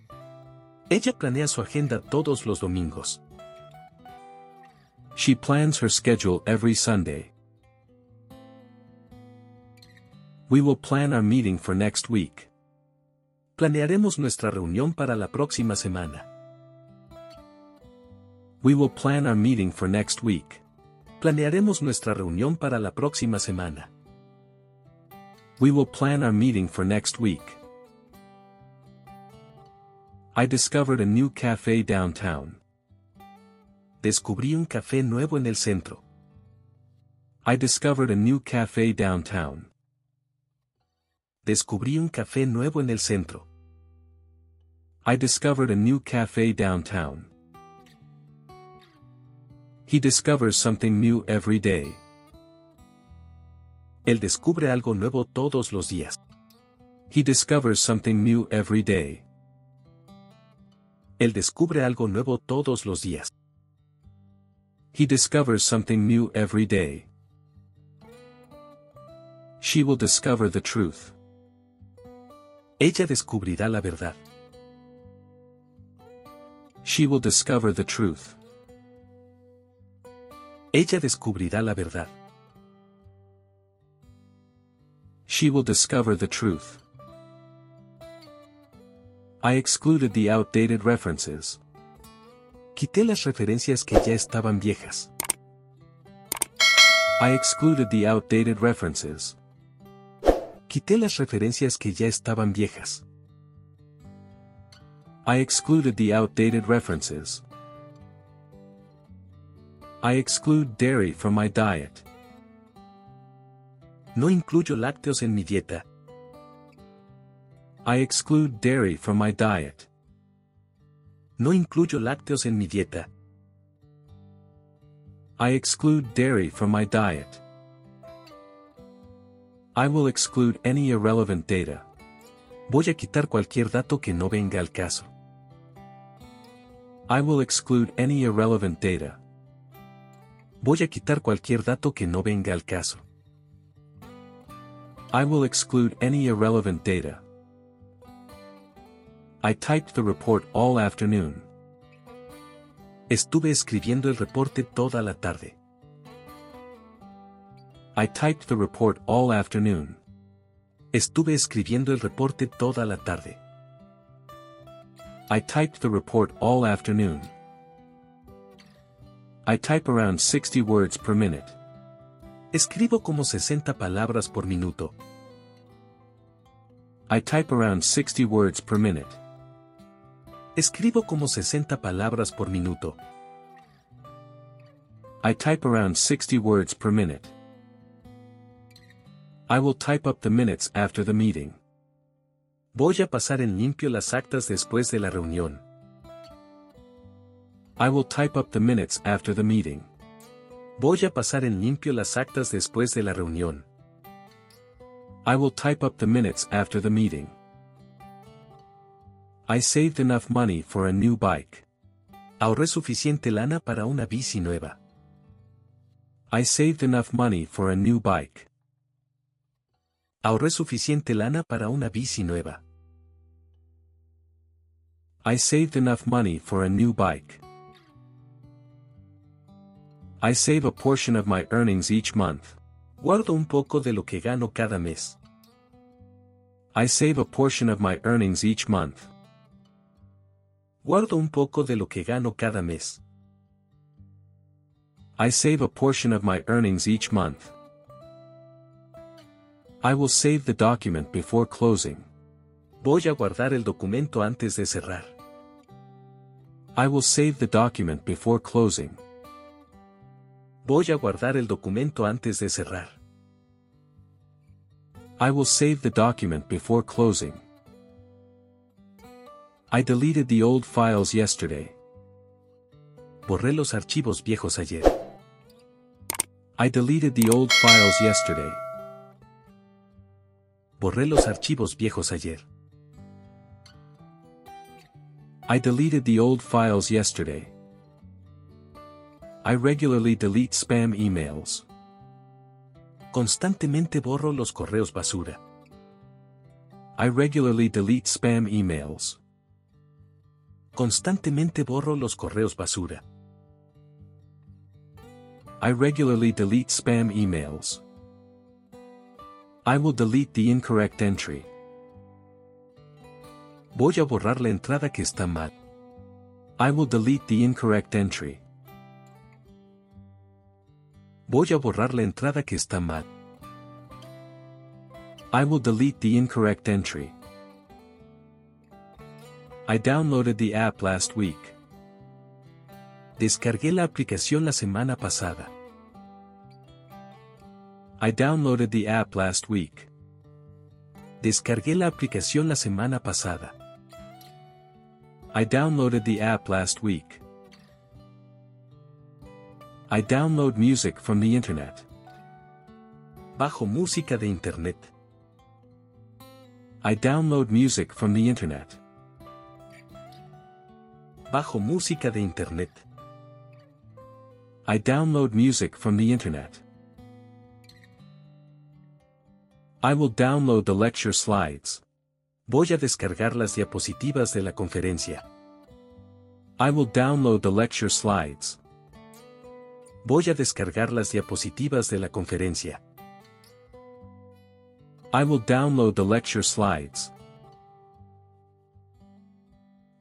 Ella planea su agenda todos los domingos. She plans her schedule every Sunday. We will plan our meeting for next week. Planearemos nuestra reunión para la próxima semana. We will plan our meeting for next week. Planearemos nuestra reunión para la próxima semana. We will plan our meeting for next week. I discovered a new cafe downtown. Descubrí un café nuevo en el centro. I discovered a new cafe downtown. Descubrí un café nuevo en el centro. I discovered a new cafe downtown. He discovers something new every day. Él descubre algo nuevo todos los días. He discovers something new every day. Él descubre algo nuevo todos los días. He discovers something new every day. She will discover the truth. Ella descubrirá la verdad. She will discover the truth. Ella descubrirá la verdad. She will discover the truth. I excluded the outdated references. Quité las referencias que ya estaban viejas. I excluded the outdated references. Quité las referencias que ya estaban viejas. I excluded the outdated references. I exclude dairy from my diet. No incluyo lácteos en mi dieta. I exclude dairy from my diet. No incluyo lácteos en mi dieta. I exclude dairy from my diet. I will exclude any irrelevant data. Voy a quitar cualquier dato que no venga al caso. I will exclude any irrelevant data. Voy a quitar cualquier dato que no venga al caso. I will exclude any irrelevant data. I typed the report all afternoon. Estuve escribiendo el reporte toda la tarde. I typed the report all afternoon. Estuve escribiendo el reporte toda la tarde. I typed the report all afternoon. I type around 60 words per minute. Escribo como 60 palabras por minuto. I type around 60 words per minute. Escribo como 60 palabras por minuto. I type around 60 words per minute. I will type up the minutes after the meeting. Voy a pasar en limpio las actas después de la reunión. I will type up the minutes after the meeting. Voy a pasar en limpio las actas después de la reunión. I will type up the minutes after the meeting. I saved enough money for a new bike. Ahorré suficiente lana para una bici nueva. I saved enough money for a new bike. Ahorré suficiente lana para una bici nueva. I saved enough money for a new bike. I save a portion of my earnings each month. Guardo un poco de lo que gano cada mes. I save a portion of my earnings each month. Guardo un poco de lo que gano cada mes. I save a portion of my earnings each month. I will save the document before closing. Voy a guardar el documento antes de cerrar. I will save the document before closing. Voy a guardar el documento antes de cerrar. I will save the document before closing. I deleted the old files yesterday. Borré los archivos viejos ayer. I deleted the old files yesterday. Borré los archivos viejos ayer. I deleted the old files yesterday. I regularly delete spam emails. Constantemente borro los correos basura. I regularly delete spam emails. Constantemente borro los correos basura. I regularly delete spam emails. I will delete the incorrect entry. Voy a borrar la entrada que está mal. I will delete the incorrect entry. Voy a borrar la entrada que está mal. I will delete the incorrect entry. I downloaded the app last week. Descargué la aplicación la semana pasada. I downloaded the app last week. Descargué la aplicación la semana pasada. I downloaded the app last week. I download music from the internet. Bajo música de internet. I download music from the internet. Bajo música de internet. I download music from the internet. I will download the lecture slides. Voy a descargar las diapositivas de la conferencia. I will download the lecture slides. Voy a descargar las diapositivas de la conferencia. I will download the lecture slides.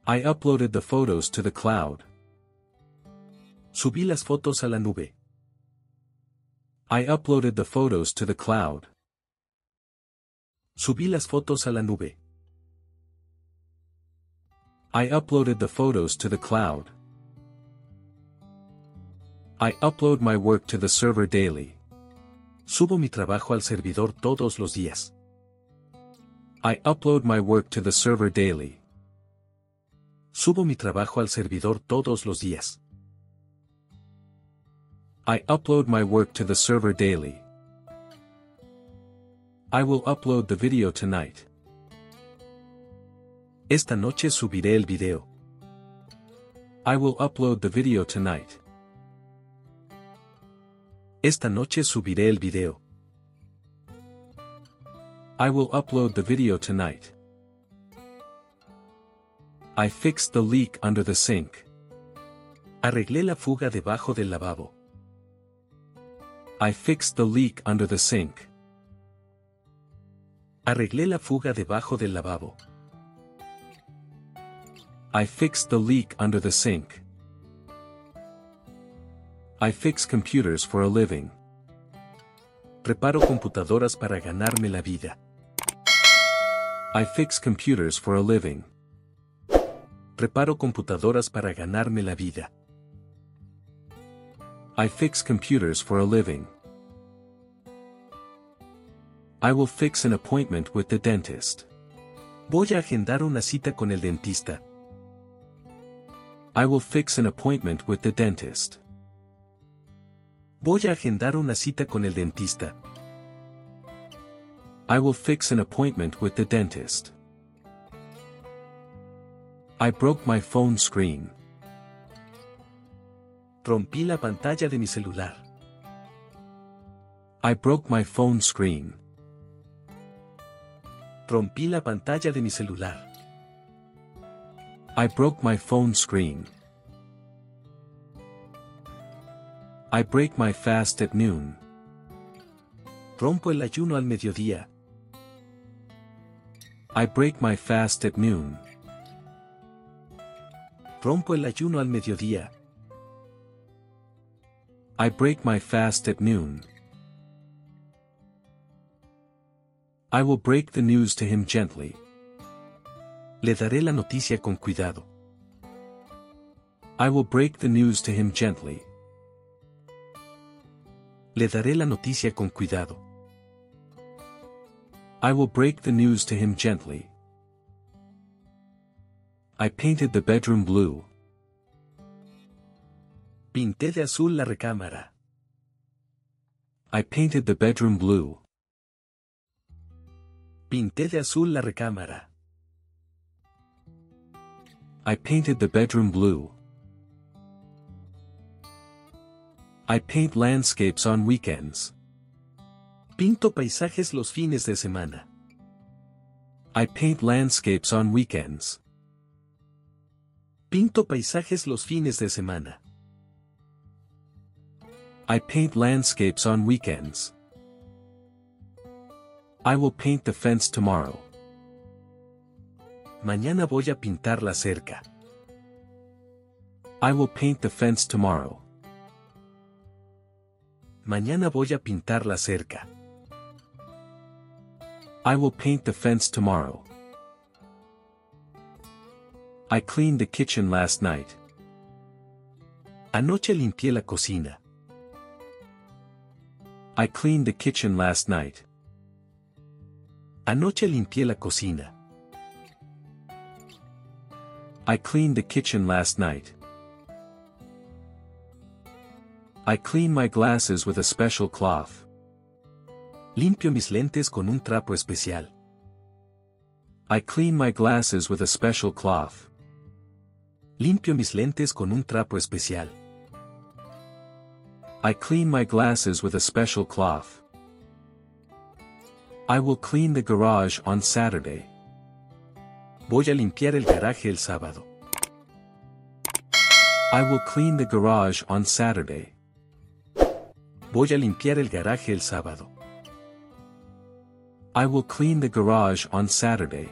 I uploaded the photos to the cloud. Subí las fotos a la nube. I uploaded the photos to the cloud. Subí las fotos a la nube. I uploaded the photos to the cloud. I upload my work to the server daily. Subo mi trabajo al servidor todos los días. I upload my work to the server daily. Subo mi trabajo al servidor todos los días. I upload my work to the server daily. I will upload the video tonight. Esta noche subiré el video. I will upload the video tonight. Esta noche subiré el video. I will upload the video tonight. I fixed the leak under the sink. Arreglé la fuga debajo del lavabo. I fixed the leak under the sink. Arreglé la fuga debajo del lavabo. I fixed the leak under the sink. I fix computers for a living. Reparo computadoras para ganarme la vida. I fix computers for a living. Reparo computadoras para ganarme la vida. I fix computers for a living. I will fix an appointment with the dentist. Voy a agendar una cita con el dentista. I will fix an appointment with the dentist. Voy a agendar una cita con el dentista. I will fix an appointment with the dentist. I broke my phone screen. Rompí la pantalla de mi celular. I broke my phone screen. Rompí la pantalla de mi celular. I broke my phone screen. I break my fast at noon. Rompo el ayuno al mediodía. I break my fast at noon. Rompo el ayuno al mediodía. I break my fast at noon. I will break the news to him gently. Le daré la noticia con cuidado. I will break the news to him gently. Le daré la noticia con cuidado. I will break the news to him gently. I painted the bedroom blue. Pinté de azul la recámara. I painted the bedroom blue. Pinté de azul la recámara. I painted the bedroom blue. I paint landscapes on weekends. Pinto paisajes los fines de semana. I paint landscapes on weekends. Pinto paisajes los fines de semana. I paint landscapes on weekends. I will paint the fence tomorrow. Mañana voy a pintar la cerca. I will paint the fence tomorrow. Mañana voy a pintar la cerca. I will paint the fence tomorrow. I cleaned the kitchen last night. Anoche limpié la cocina. I cleaned the kitchen last night. Anoche limpié la cocina. I cleaned the kitchen last night. I clean my glasses with a special cloth. Limpio mis lentes con un trapo especial. I clean my glasses with a special cloth. Limpio mis lentes con un trapo especial. I clean my glasses with a special cloth. I will clean the garage on Saturday. Voy a limpiar el garaje el sábado. I will clean the garage on Saturday. Voy a limpiar el garaje el sábado. I will clean the garage on Saturday.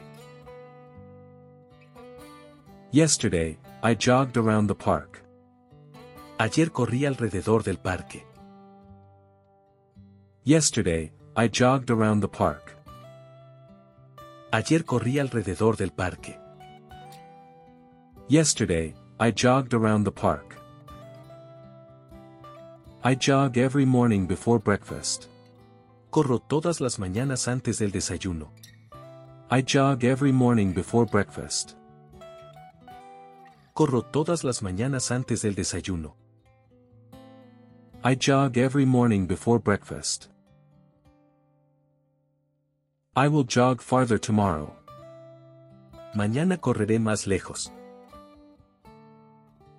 Yesterday, I jogged around the park. Ayer corrí alrededor del parque. Yesterday, I jogged around the park. Ayer corrí alrededor del parque. Yesterday, I jogged around the park. I jog every morning before breakfast. Corro todas las mañanas antes del desayuno. I jog every morning before breakfast. Corro todas las mañanas antes del desayuno. I jog every morning before breakfast. I will jog farther tomorrow. Mañana correré más lejos.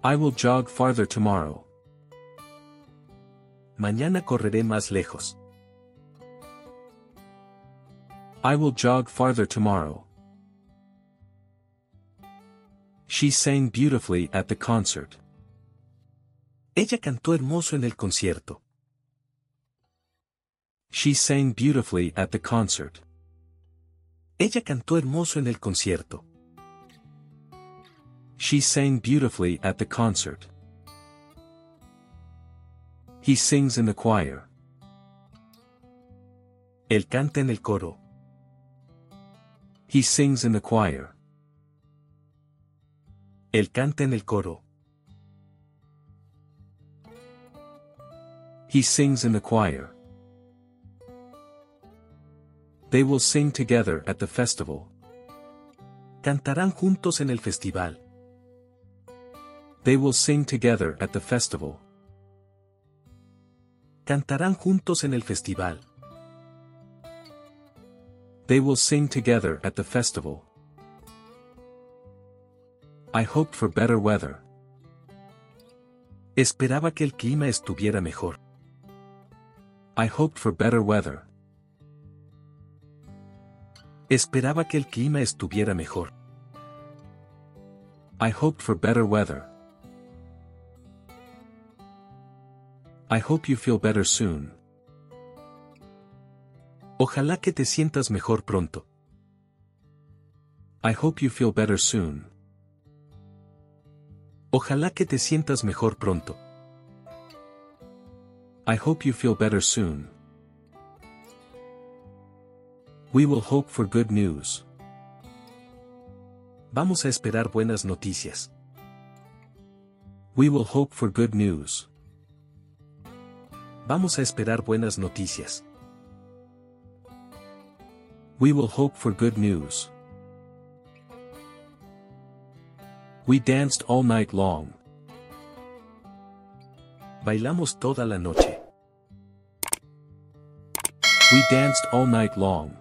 I will jog farther tomorrow. Mañana correré más lejos. I will jog farther tomorrow. She sang beautifully at the concert. Ella cantó hermoso en el concierto. She sang beautifully at the concert. Ella cantó hermoso en el concierto. She sang beautifully at the concert. He sings in the choir. Él canta en el coro. He sings in the choir. Él canta en el coro. He sings in the choir. They will sing together at the festival. Cantarán juntos en el festival. They will sing together at the festival. Cantarán juntos en el festival. They will sing together at the festival. I hoped for better weather. Esperaba que el clima estuviera mejor. I hoped for better weather. Esperaba que el clima estuviera mejor. I hoped for better weather. I hope you feel better soon. Ojalá que te sientas mejor pronto. I hope you feel better soon. Ojalá que te sientas mejor pronto. I hope you feel better soon. We will hope for good news. Vamos a esperar buenas noticias. We will hope for good news. Vamos a esperar buenas noticias. We will hope for good news. We danced all night long. Bailamos toda la noche. We danced all night long.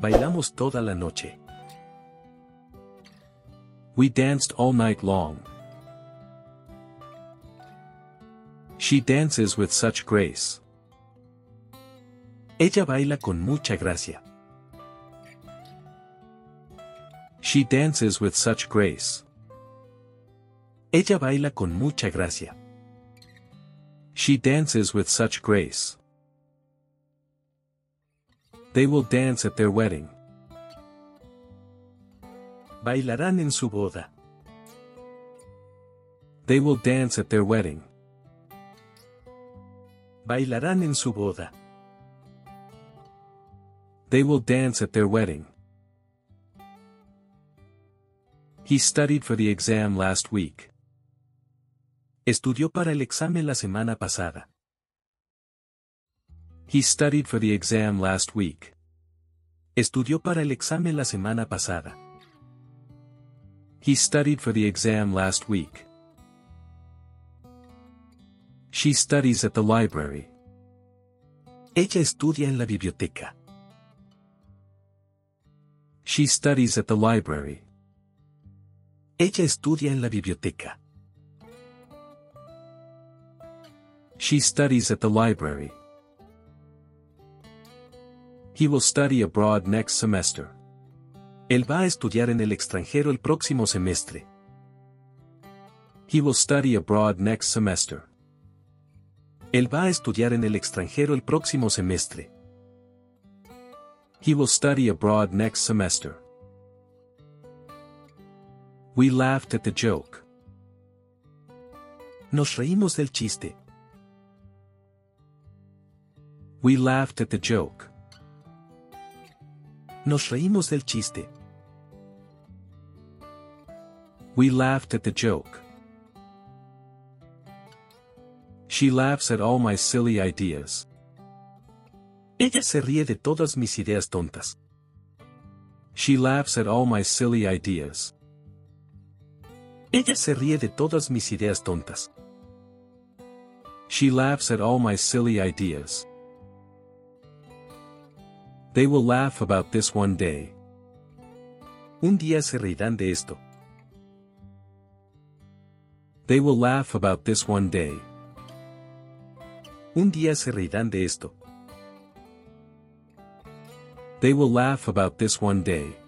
Bailamos toda la noche. We danced all night long. She dances with such grace. Ella baila con mucha gracia. She dances with such grace. Ella baila con mucha gracia. She dances with such grace. They will dance at their wedding. Bailarán en su boda. They will dance at their wedding. Bailarán en su boda. They will dance at their wedding. He studied for the exam last week. Estudió para el examen la semana pasada. He studied for the exam last week. Estudió para el examen la semana pasada. He studied for the exam last week. She studies at the library. Ella estudia en la biblioteca. She studies at the library. Ella estudia en la biblioteca. She studies at the library. He will study abroad next semester. Él va a estudiar en el extranjero el próximo semestre. He will study abroad next semester. Él va a estudiar en el extranjero el próximo semestre. He will study abroad next semester. We laughed at the joke. Nos reímos del chiste. We laughed at the joke. Nos reímos del chiste. We laughed at the joke. She laughs at all my silly ideas. Ella se ríe de todas mis ideas tontas. She laughs at all my silly ideas. Ella se ríe de todas mis ideas tontas. She laughs at all my silly ideas. They will laugh about this one day. Un día se reirán de esto. They will laugh about this one day. Un día se reirán de esto. They will laugh about this one day.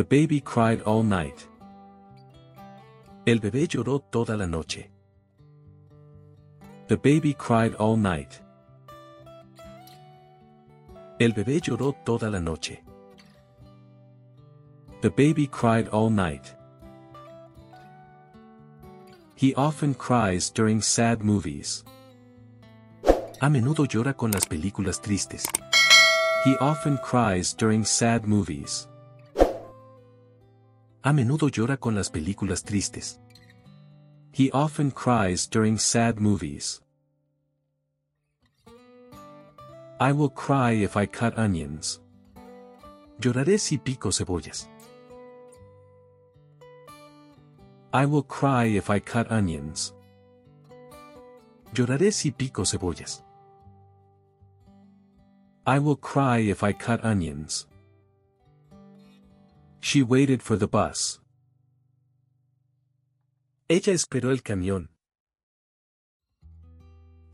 The baby cried all night. El bebé lloró toda la noche. The baby cried all night. El bebé lloró toda la noche. The baby cried all night. He often cries during sad movies. A menudo llora con las películas tristes. He often cries during sad movies. A menudo llora con las películas tristes. He often cries during sad movies. I will cry if I cut onions. Lloraré si pico cebollas. I will cry if I cut onions. Lloraré si pico cebollas. I will cry if I cut onions. She waited for the bus. Ella esperó el camión.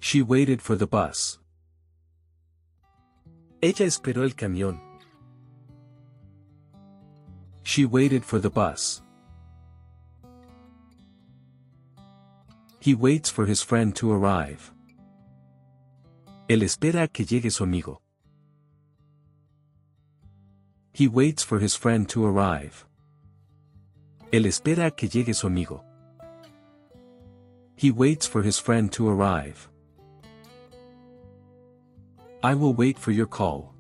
She waited for the bus. Ella esperó el camión. She waited for the bus. He waits for his friend to arrive. Él espera a que llegue su amigo. He waits for his friend to arrive. Él espera que llegue su amigo. He waits for his friend to arrive. I will wait for your call.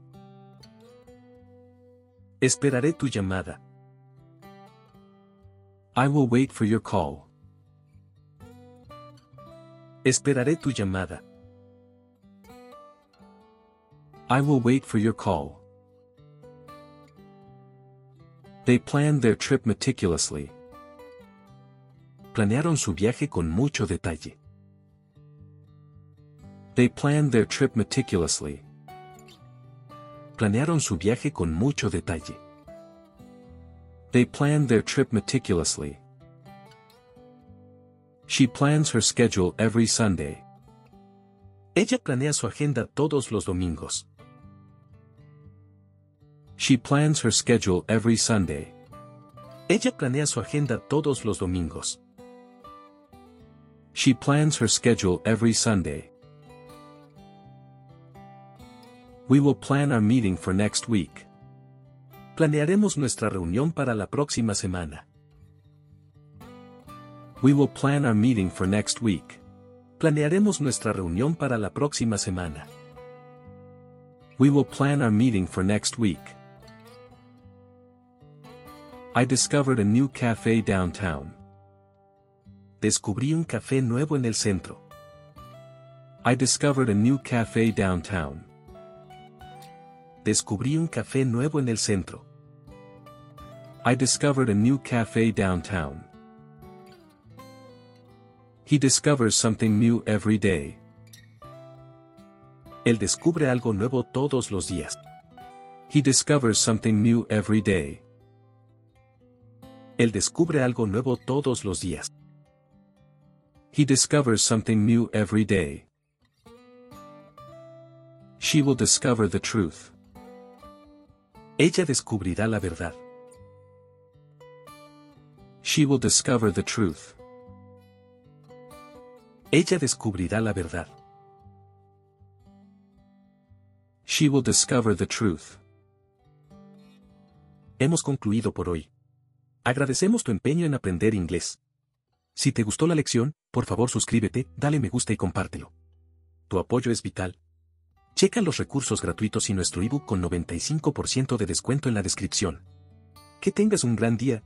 Esperaré tu llamada. I will wait for your call. Esperaré tu llamada. I will wait for your call. They planned their trip meticulously. Planearon su viaje con mucho detalle. They planned their trip meticulously. Planearon su viaje con mucho detalle. They planned their trip meticulously. She plans her schedule every Sunday. Ella planea su agenda todos los domingos. She plans her schedule every Sunday. Ella planea su agenda todos los domingos. She plans her schedule every Sunday. We will plan our meeting for next week. Planearemos nuestra reunión para la próxima semana. We will plan our meeting for next week. Planearemos nuestra reunión para la próxima semana. We will plan our meeting for next week. I discovered a new cafe downtown. Descubrí un café nuevo en el centro. I discovered a new cafe downtown. Descubrí un café nuevo en el centro. I discovered a new cafe downtown. He discovers something new every day. Él descubre algo nuevo todos los días. He discovers something new every day. Él descubre algo nuevo todos los días. He discovers something new every day. She will discover the truth. Ella descubrirá la verdad. She will discover the truth. Ella descubrirá la verdad. She will discover the truth. Hemos concluido por hoy. Agradecemos tu empeño en aprender inglés. Si te gustó la lección, por favor suscríbete, dale me gusta y compártelo. Tu apoyo es vital. Checa los recursos gratuitos y nuestro ebook con 95% de descuento en la descripción. Que tengas un gran día,